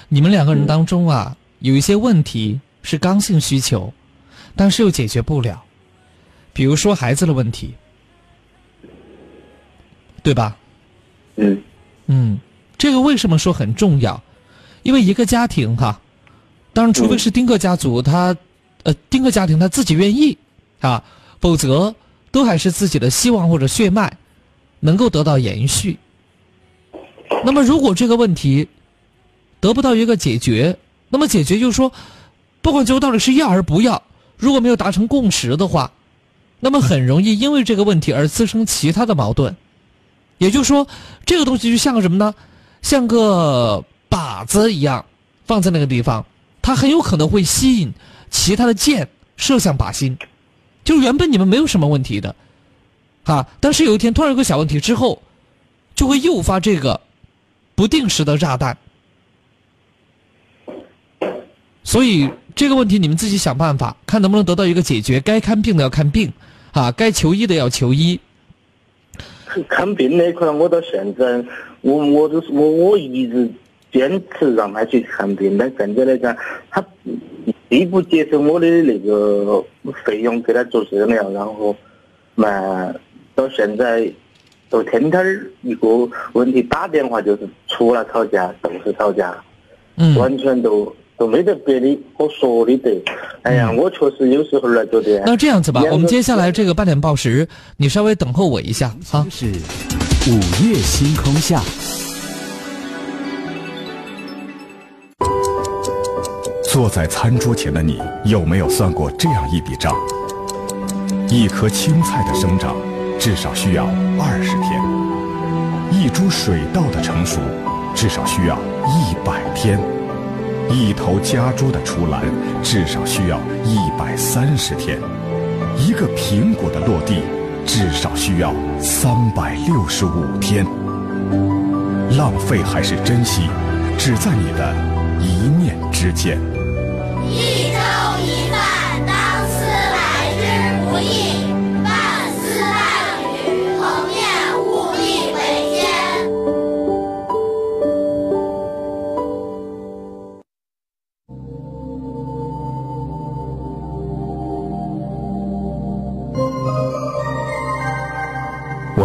你们两个人当中啊，有一些问题是刚性需求，但是又解决不了，比如说孩子的问题，对吧？嗯嗯，这个为什么说很重要？因为一个家庭哈，当然除非是丁克家族，他呃丁克家庭他自己愿意啊，否则都还是自己的希望或者血脉能够得到延续。那么，如果这个问题得不到一个解决，那么解决就是说，不管最后到底是要还是不要，如果没有达成共识的话，那么很容易因为这个问题而滋生其他的矛盾。也就是说，这个东西就像个什么呢？像个靶子一样放在那个地方，它很有可能会吸引其他的箭射向靶心。就原本你们没有什么问题的，啊，但是有一天突然有个小问题之后，就会诱发这个不定时的炸弹。所以这个问题你们自己想办法，看能不能得到一个解决。该看病的要看病，啊，该求医的要求医。看病那块，我到现在，我我都是我我一直坚持让他去看病，但现在来讲，他既不接受我的那个费用给他做治疗，然后嘛到现在都天天儿一个问题打电话就是除了吵架就是吵架，嗯，完全都都没得别的可说的得。哎呀，我确实有时候来觉得。那这样子吧，我们接下来这个八点报时，你稍微等候我一下啊。是午夜星空下，坐在餐桌前的你，有没有算过这样一笔账？一颗青菜的生长，至少需要二十天；一株水稻的成熟，至少需要一百天；一头家猪的出栏，至少需要一百三十天；一个苹果的落地，至少需要三百六十五天。浪费还是珍惜，只在你的一念之间。一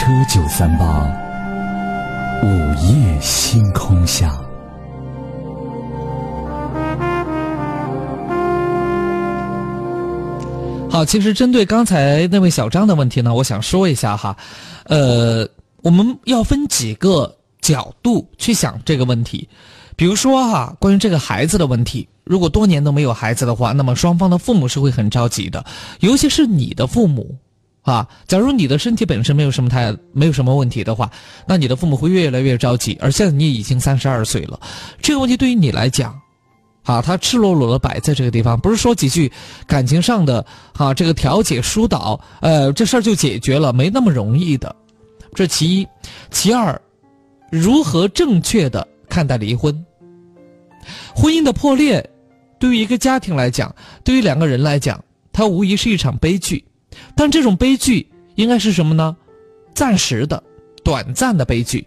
车九三八，午夜星空下。好，其实针对刚才那位小张的问题呢，我想说一下哈，呃，我们要分几个角度去想这个问题。比如说哈，关于这个孩子的问题，如果多年都没有孩子的话，那么双方的父母是会很着急的，尤其是你的父母，啊，假如你的身体本身没有什么太没有什么问题的话，那你的父母会越来越着急。而现在你已经三十二岁了，这个问题对于你来讲，啊，他赤裸裸的摆在这个地方，不是说几句感情上的啊这个调解疏导，呃，这事儿就解决了，没那么容易的。这其一，其二，如何正确的看待离婚？婚姻的破裂，对于一个家庭来讲，对于两个人来讲，它无疑是一场悲剧。但这种悲剧应该是什么呢？暂时的、短暂的悲剧。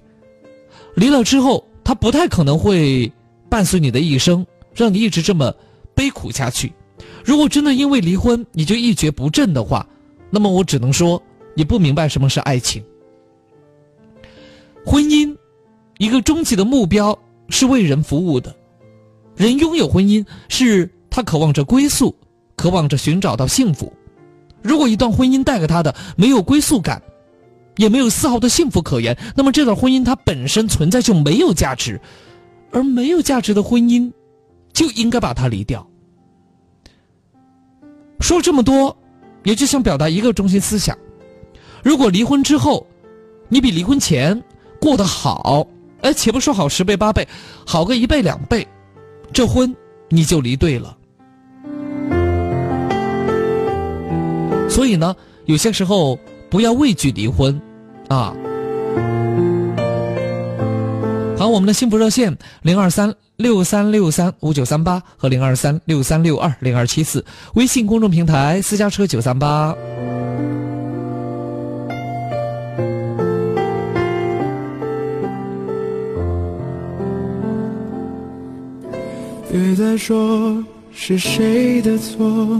离了之后，它不太可能会伴随你的一生，让你一直这么悲苦下去。如果真的因为离婚你就一蹶不振的话，那么我只能说你不明白什么是爱情。婚姻，一个终极的目标是为人服务的。人拥有婚姻，是他渴望着归宿，渴望着寻找到幸福。如果一段婚姻带给他的没有归宿感，也没有丝毫的幸福可言，那么这段婚姻它本身存在就没有价值，而没有价值的婚姻，就应该把它离掉。说这么多，也就想表达一个中心思想：如果离婚之后，你比离婚前过得好，哎，且不说好十倍八倍，好个一倍两倍。这婚你就离对了，所以呢，有些时候不要畏惧离婚，啊。好，我们的幸福热线零二三六三六三五九三八和零二三六三六二零二七四，微信公众平台私家车九三八。别再说是谁的错，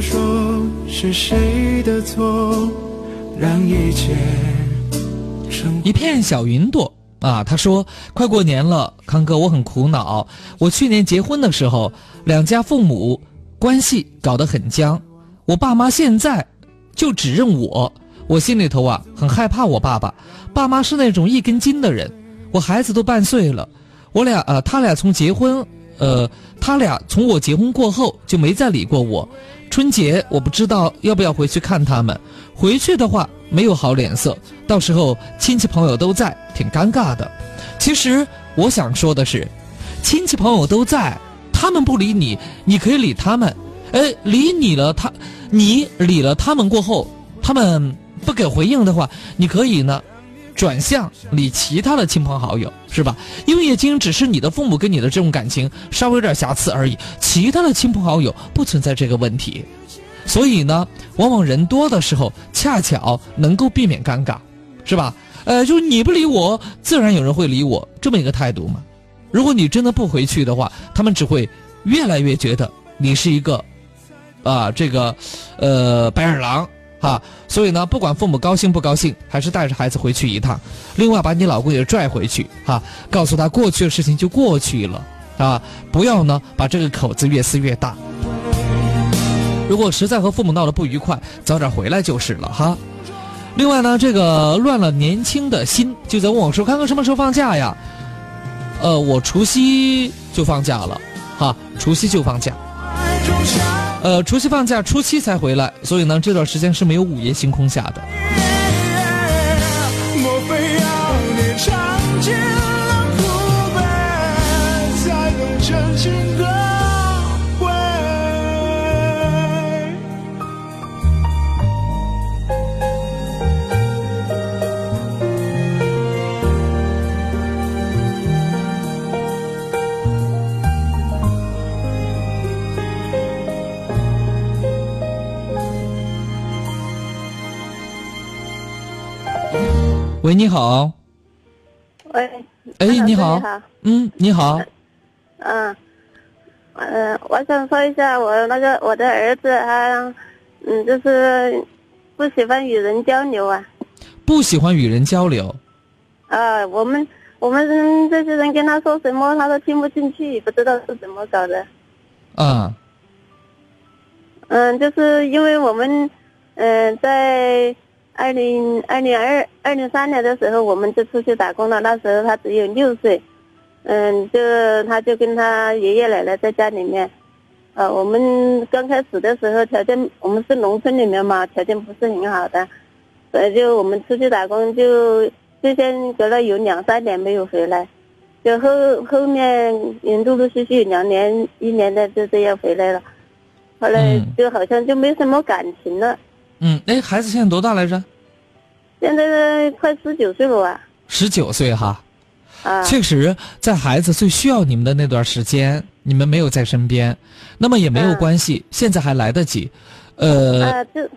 说是谁的错，让一切成一片小云朵啊，他说：“快过年了，康哥，我很苦恼。我去年结婚的时候，两家父母关系搞得很僵，我爸妈现在就只认我，我心里头啊很害怕我爸爸。爸妈是那种一根筋的人，我孩子都半岁了，我俩呃，他俩从结婚，呃，他俩从我结婚过后就没再理过我。春节我不知道要不要回去看他们，回去的话。”没有好脸色，到时候亲戚朋友都在，挺尴尬的。其实我想说的是，亲戚朋友都在，他们不理你，你可以理他们。哎，理你了，他，你理了他们过后，他们不给回应的话，你可以呢，转向你其他的亲朋好友，是吧？因为也仅只是你的父母跟你的这种感情稍微有点瑕疵而已，其他的亲朋好友不存在这个问题。所以呢，往往人多的时候，恰巧能够避免尴尬，是吧？呃，就是你不理我，自然有人会理我，这么一个态度嘛。如果你真的不回去的话，他们只会越来越觉得你是一个，啊，这个，呃，白眼狼哈。所以呢，不管父母高兴不高兴，还是带着孩子回去一趟。另外，把你老公也拽回去哈，告诉他过去的事情就过去了啊，不要呢把这个口子越撕越大。如果实在和父母闹得不愉快，早点回来就是了哈。另外呢，这个乱了年轻的心，就在问我说：“看看什么时候放假呀？”呃，我除夕就放假了，哈，除夕就放假。呃，除夕放假，初七才回来，所以呢，这段时间是没有午夜星空下的。喂，你好。喂。哎，你好。你好嗯，你好。嗯，嗯，我想说一下，我那个我的儿子他，嗯，就是不喜欢与人交流啊。不喜欢与人交流。啊，我们我们这些人跟他说什么，他都听不进去，不知道是怎么搞的。啊。嗯，就是因为我们，嗯，在。二零二零二二零三年的时候，我们就出去打工了。那时候他只有六岁，嗯，就他就跟他爷爷奶奶在家里面。呃，我们刚开始的时候条件，我们是农村里面嘛，条件不是很好的，所以就我们出去打工，就就先隔了有两三年没有回来，就后后面也陆陆续续两年一年的就这样回来了，后来就好像就没什么感情了。嗯，哎，孩子现在多大来着？现在快十九岁了吧！十九岁哈，啊，确实，在孩子最需要你们的那段时间，你们没有在身边，那么也没有关系，现在还来得及。呃，啊就，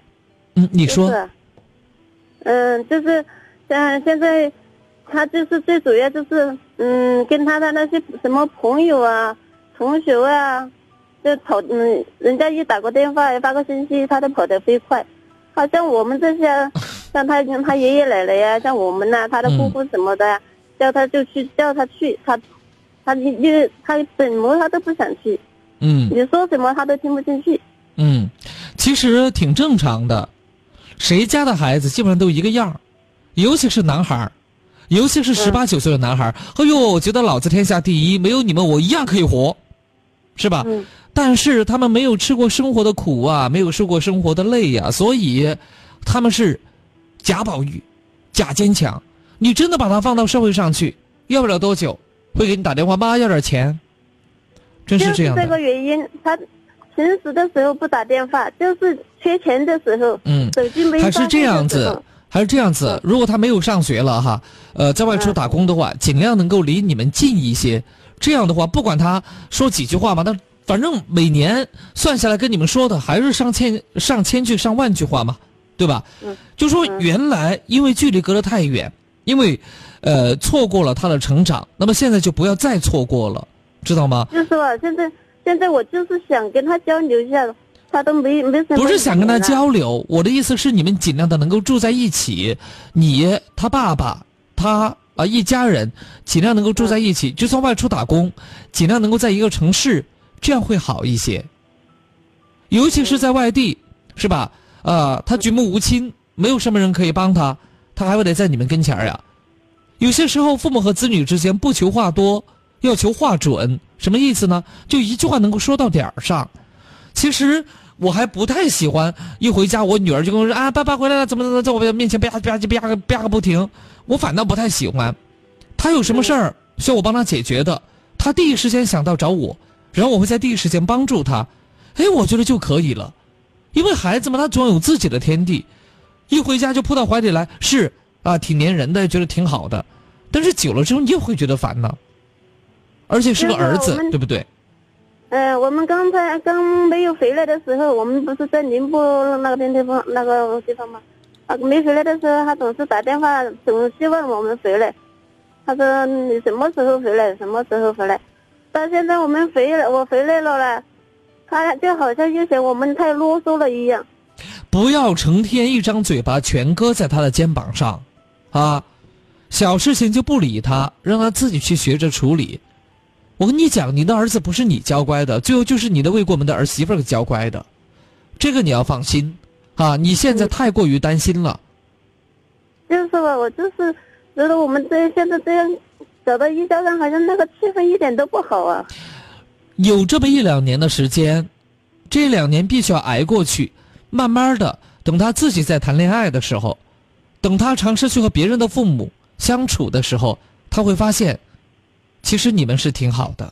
嗯，你说，嗯，就是，嗯，现在他就是最主要就是，嗯，跟他的那些什么朋友啊、同学啊，就跑，嗯，人家一打个电话、发个信息，他都跑得飞快。好像我们这些，(laughs) 像他跟他爷爷奶奶呀，像我们呐，他的姑姑什么的，叫他就去，叫他去，他，他你你他怎么他都不想去，嗯，你说什么他都听不进去，嗯，其实挺正常的，谁家的孩子基本上都一个样尤其是男孩儿，尤其是十八九岁的男孩儿，哎呦，我觉得老子天下第一，没有你们我一样可以活，是吧？嗯。但是他们没有吃过生活的苦啊，没有受过生活的累呀，所以他们是假宝玉，假坚强。你真的把他放到社会上去，要不了多久会给你打电话，妈要点钱。真是这样的。这个原因，他平时的时候不打电话，就是缺钱的时候，嗯，手机没还是这样子，还是这样子。如果他没有上学了哈，呃，在外出打工的话，尽量能够离你们近一些。这样的话，不管他说几句话吧，那。反正每年算下来，跟你们说的还是上千上千句、上万句话嘛，对吧？嗯。就说原来因为距离隔得太远，因为，呃，错过了他的成长，那么现在就不要再错过了，知道吗？就是吧，现在现在我就是想跟他交流一下，他都没没什么。不是想跟他交流，我的意思是你们尽量的能够住在一起，你他爸爸他啊一家人尽量能够住在一起，就算外出打工，尽量能够在一个城市，这样会好一些。尤其是在外地，是吧？啊，他举目无亲，没有什么人可以帮他，他还会得在你们跟前儿呀。有些时候，父母和子女之间不求话多，要求话准，什么意思呢？就一句话能够说到点儿上。其实我还不太喜欢一回家，我女儿就跟我说啊，爸爸回来了，怎么怎么在我面前吧唧吧唧吧唧吧个不停。我反倒不太喜欢。他有什么事儿需要我帮他解决的，他第一时间想到找我，然后我会在第一时间帮助他。哎，我觉得就可以了，因为孩子嘛，他总有自己的天地，一回家就扑到怀里来，是啊，挺粘人的，觉得挺好的。但是久了之后，你也会觉得烦呢。而且是个儿子，对不对？呃，我们刚才刚没有回来的时候，我们不是在宁波那边地方那个地方吗？啊，没回来的时候，他总是打电话，总希望我们回来。他说你什么时候回来？什么时候回来？到现在我们回来，我回来了嘞。他就好像又嫌我们太啰嗦了一样。不要成天一张嘴巴全搁在他的肩膀上，啊，小事情就不理他，让他自己去学着处理。我跟你讲，你的儿子不是你教乖的，最后就是你的未过门的儿媳妇给教乖的，这个你要放心，啊，你现在太过于担心了。就是吧，我就是觉得我们这现在这样找到一家人，好像那个气氛一点都不好啊。有这么一两年的时间，这两年必须要挨过去。慢慢的，等他自己在谈恋爱的时候，等他尝试去和别人的父母相处的时候，他会发现，其实你们是挺好的。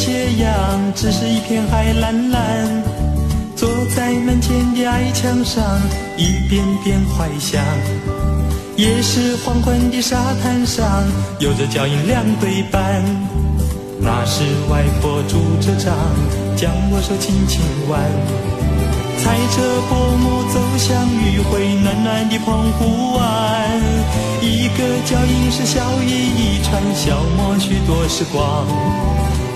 斜阳，只是一片海蓝蓝。坐在门前的矮墙上，一遍遍怀想。也是黄昏的沙滩上，有着脚印两对半。那是外婆拄着杖，将我手轻轻挽。踩着薄暮走向余晖暖暖的澎湖湾。一个脚印是笑语一串，消磨许多时光。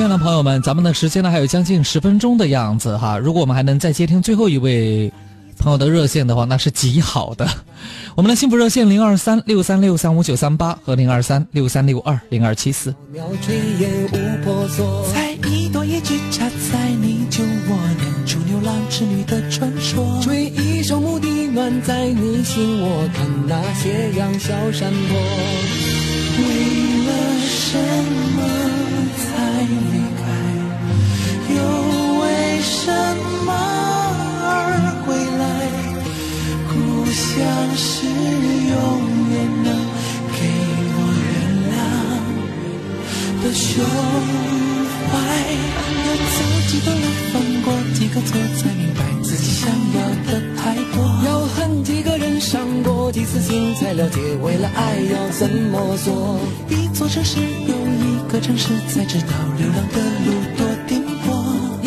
亲爱的朋友们，咱们的时间呢还有将近十分钟的样子哈。如果我们还能再接听最后一位朋友的热线的话，那是极好的。我们的幸福热线零二三六三六三五九三八和零二三六三六二零二七四。袅炊烟无婆娑，采一朵野菊插在你酒窝，念出牛郎织女的传说，吹一首牧笛暖在你心窝，看那斜阳小山坡。为了什么什么而回来？故乡是永远能给我原谅的胸怀。要走几段路，犯过几个错，才明白自己想要的太多。要恨几个人，伤过几次心，才了解为了爱要怎么做。一座城市又一个城市，才知道流浪的路。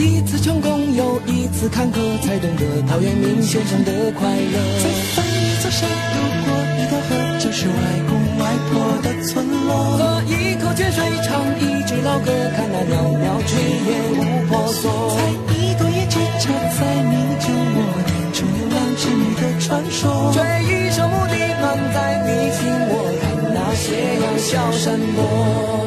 一次成功又一次坎坷，才懂得陶渊明先生的快乐。再翻一座山，渡过一条河，就是外公外婆的村落。喝一口泉水，唱一支老歌，看那袅袅炊烟无婆娑。采一朵野菊插在你酒窝，念出牛郎织女的传说。吹一首牧笛暖在你心窝，看那斜阳小山坡。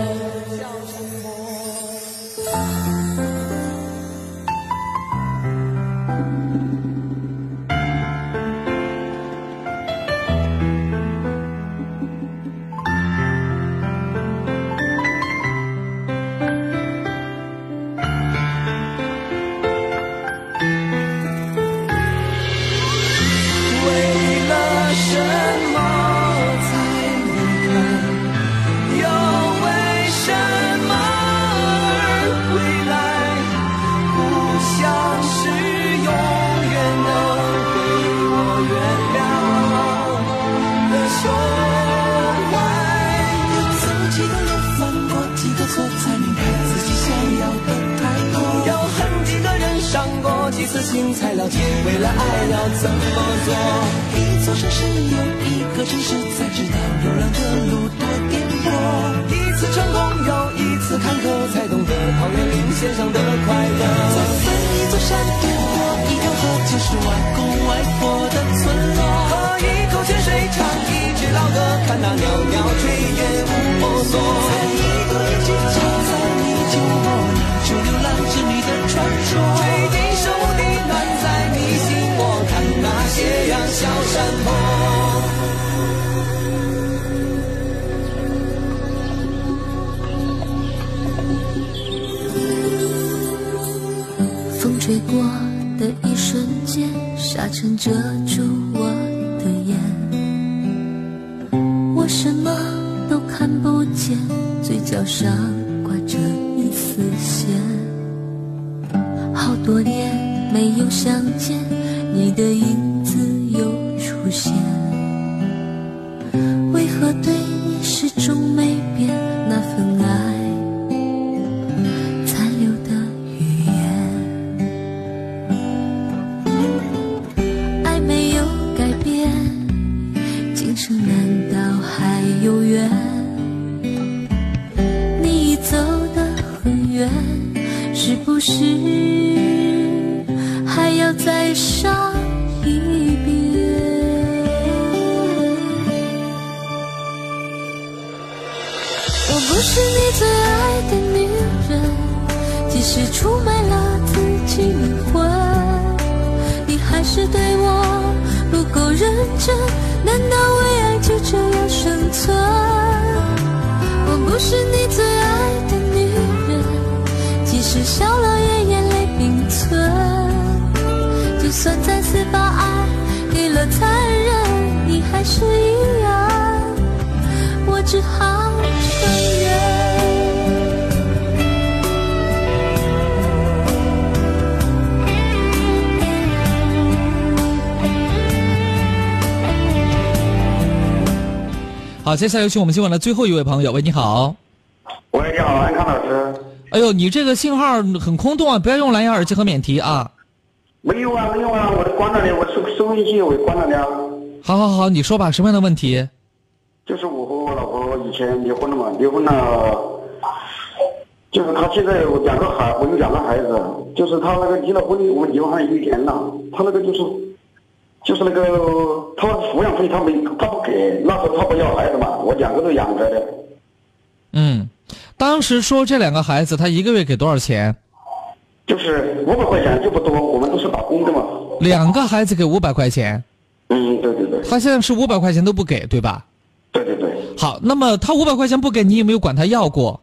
好，接下来有请我们今晚的最后一位朋友。喂，你好。喂，你好，安康老师。哎呦，你这个信号很空洞啊！不要用蓝牙耳机和免提啊。没有啊，没有啊，我关了的，我收收音机我也关了的啊。好好好，你说吧，什么样的问题？就是我和我老婆以前离婚了嘛，离婚了，就是她现在有两个孩，我有两个孩子，就是她那个离了婚，我们离婚还有一年了，她那个就是就是那个他抚养费他没他不给，那时候他不要孩子嘛，我两个都养着的。嗯，当时说这两个孩子他一个月给多少钱？就是五百块钱就不多，我们都是打工的嘛。两个孩子给五百块钱，嗯，对对对，他现在是五百块钱都不给，对吧？对对对，好，那么他五百块钱不给你，有没有管他要过？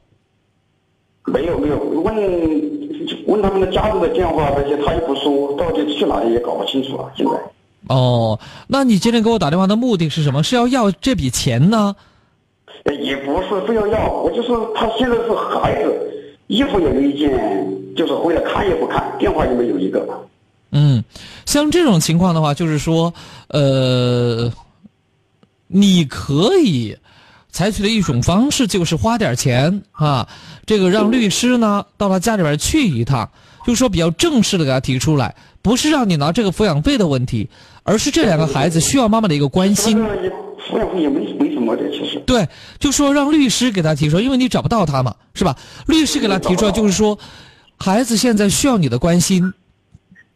没有没有，问问他们的家人的电话那些，他也不说，到底去哪里也搞不清楚了。现在哦，那你今天给我打电话的目的是什么？是要要这笔钱呢？呃也不是非要要，我就是他现在是孩子，衣服也没一件，就是回来看也不看，电话也没有一个。嗯，像这种情况的话，就是说，呃，你可以采取的一种方式就是花点钱啊，这个让律师呢到他家里边去一趟，就说比较正式的给他提出来，不是让你拿这个抚养费的问题，而是这两个孩子需要妈妈的一个关心。也没没什么的，其实。对，就说让律师给他提出，因为你找不到他嘛，是吧？律师给他提出来就是说，孩子现在需要你的关心，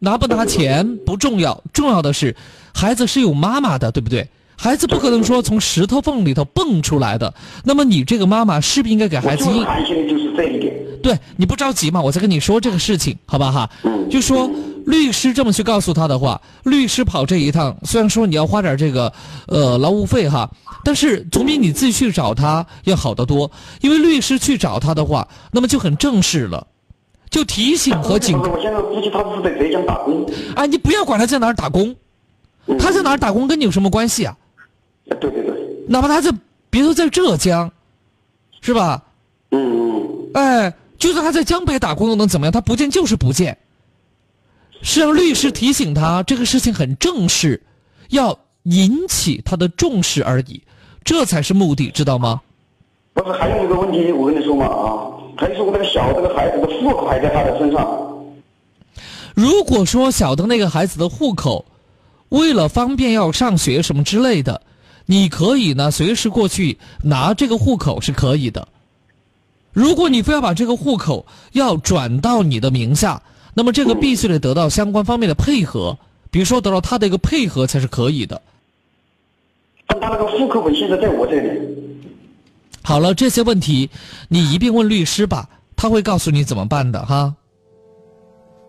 拿不拿钱不重要，重要的是孩子是有妈妈的，对不对？孩子不可能说从石头缝里头蹦出来的，那么你这个妈妈是不是应该给孩子一？就是这一点。对，你不着急嘛，我再跟你说这个事情，好吧哈？就说律师这么去告诉他的话，律师跑这一趟，虽然说你要花点这个呃劳务费哈，但是总比你自己去找他要好得多。因为律师去找他的话，那么就很正式了，就提醒和警告。我现在估计他是在浙江打工。哎，你不要管他在哪儿打工，他在哪儿打工跟你有什么关系啊？对对对。哪怕他在，别说在浙江，是吧？嗯。哎，就算他在江北打工又能怎么样？他不见就是不见。是让律师提醒他这个事情很正式，要引起他的重视而已，这才是目的，知道吗？不是，还有一个问题，我跟你说嘛啊，还是我那个小这个孩子的户口还在他的身上。如果说小的那个孩子的户口，为了方便要上学什么之类的，你可以呢随时过去拿这个户口是可以的。如果你非要把这个户口要转到你的名下，那么这个必须得得到相关方面的配合，比如说得到他的一个配合才是可以的。但他那个户口本现在在我这里。好了，这些问题你一并问律师吧，他会告诉你怎么办的哈。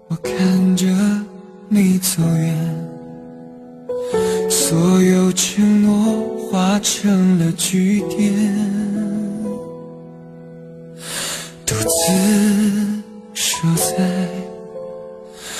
我看着你走远，所有承诺化成了句点，独自守在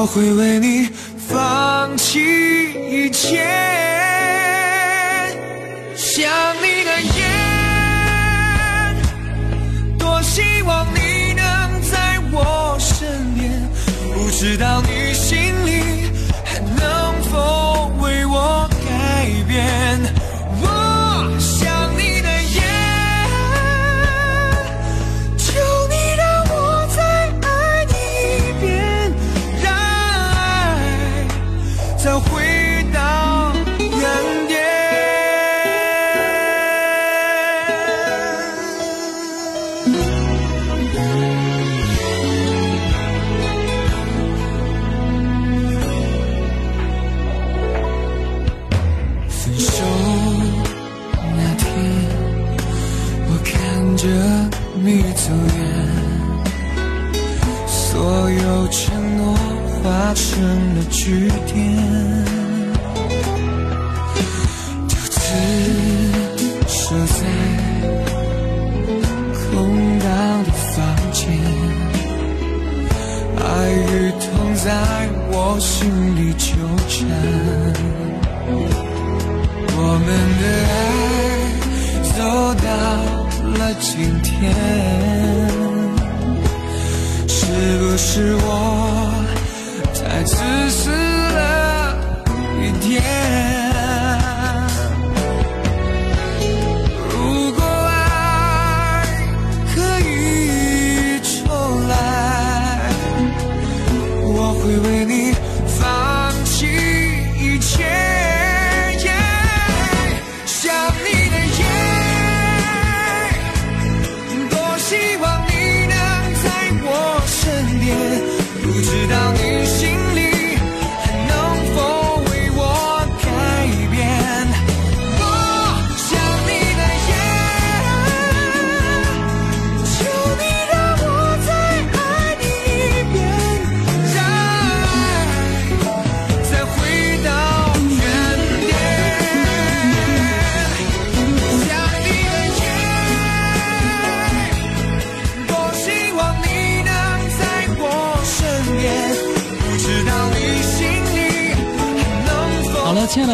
我会为你放弃一切。想你的夜，多希望你能在我身边，不知道你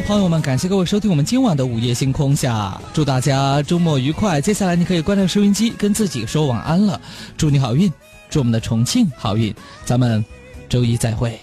朋友们，感谢各位收听我们今晚的午夜星空下，祝大家周末愉快。接下来你可以关掉收音机，跟自己说晚安了。祝你好运，祝我们的重庆好运。咱们周一再会。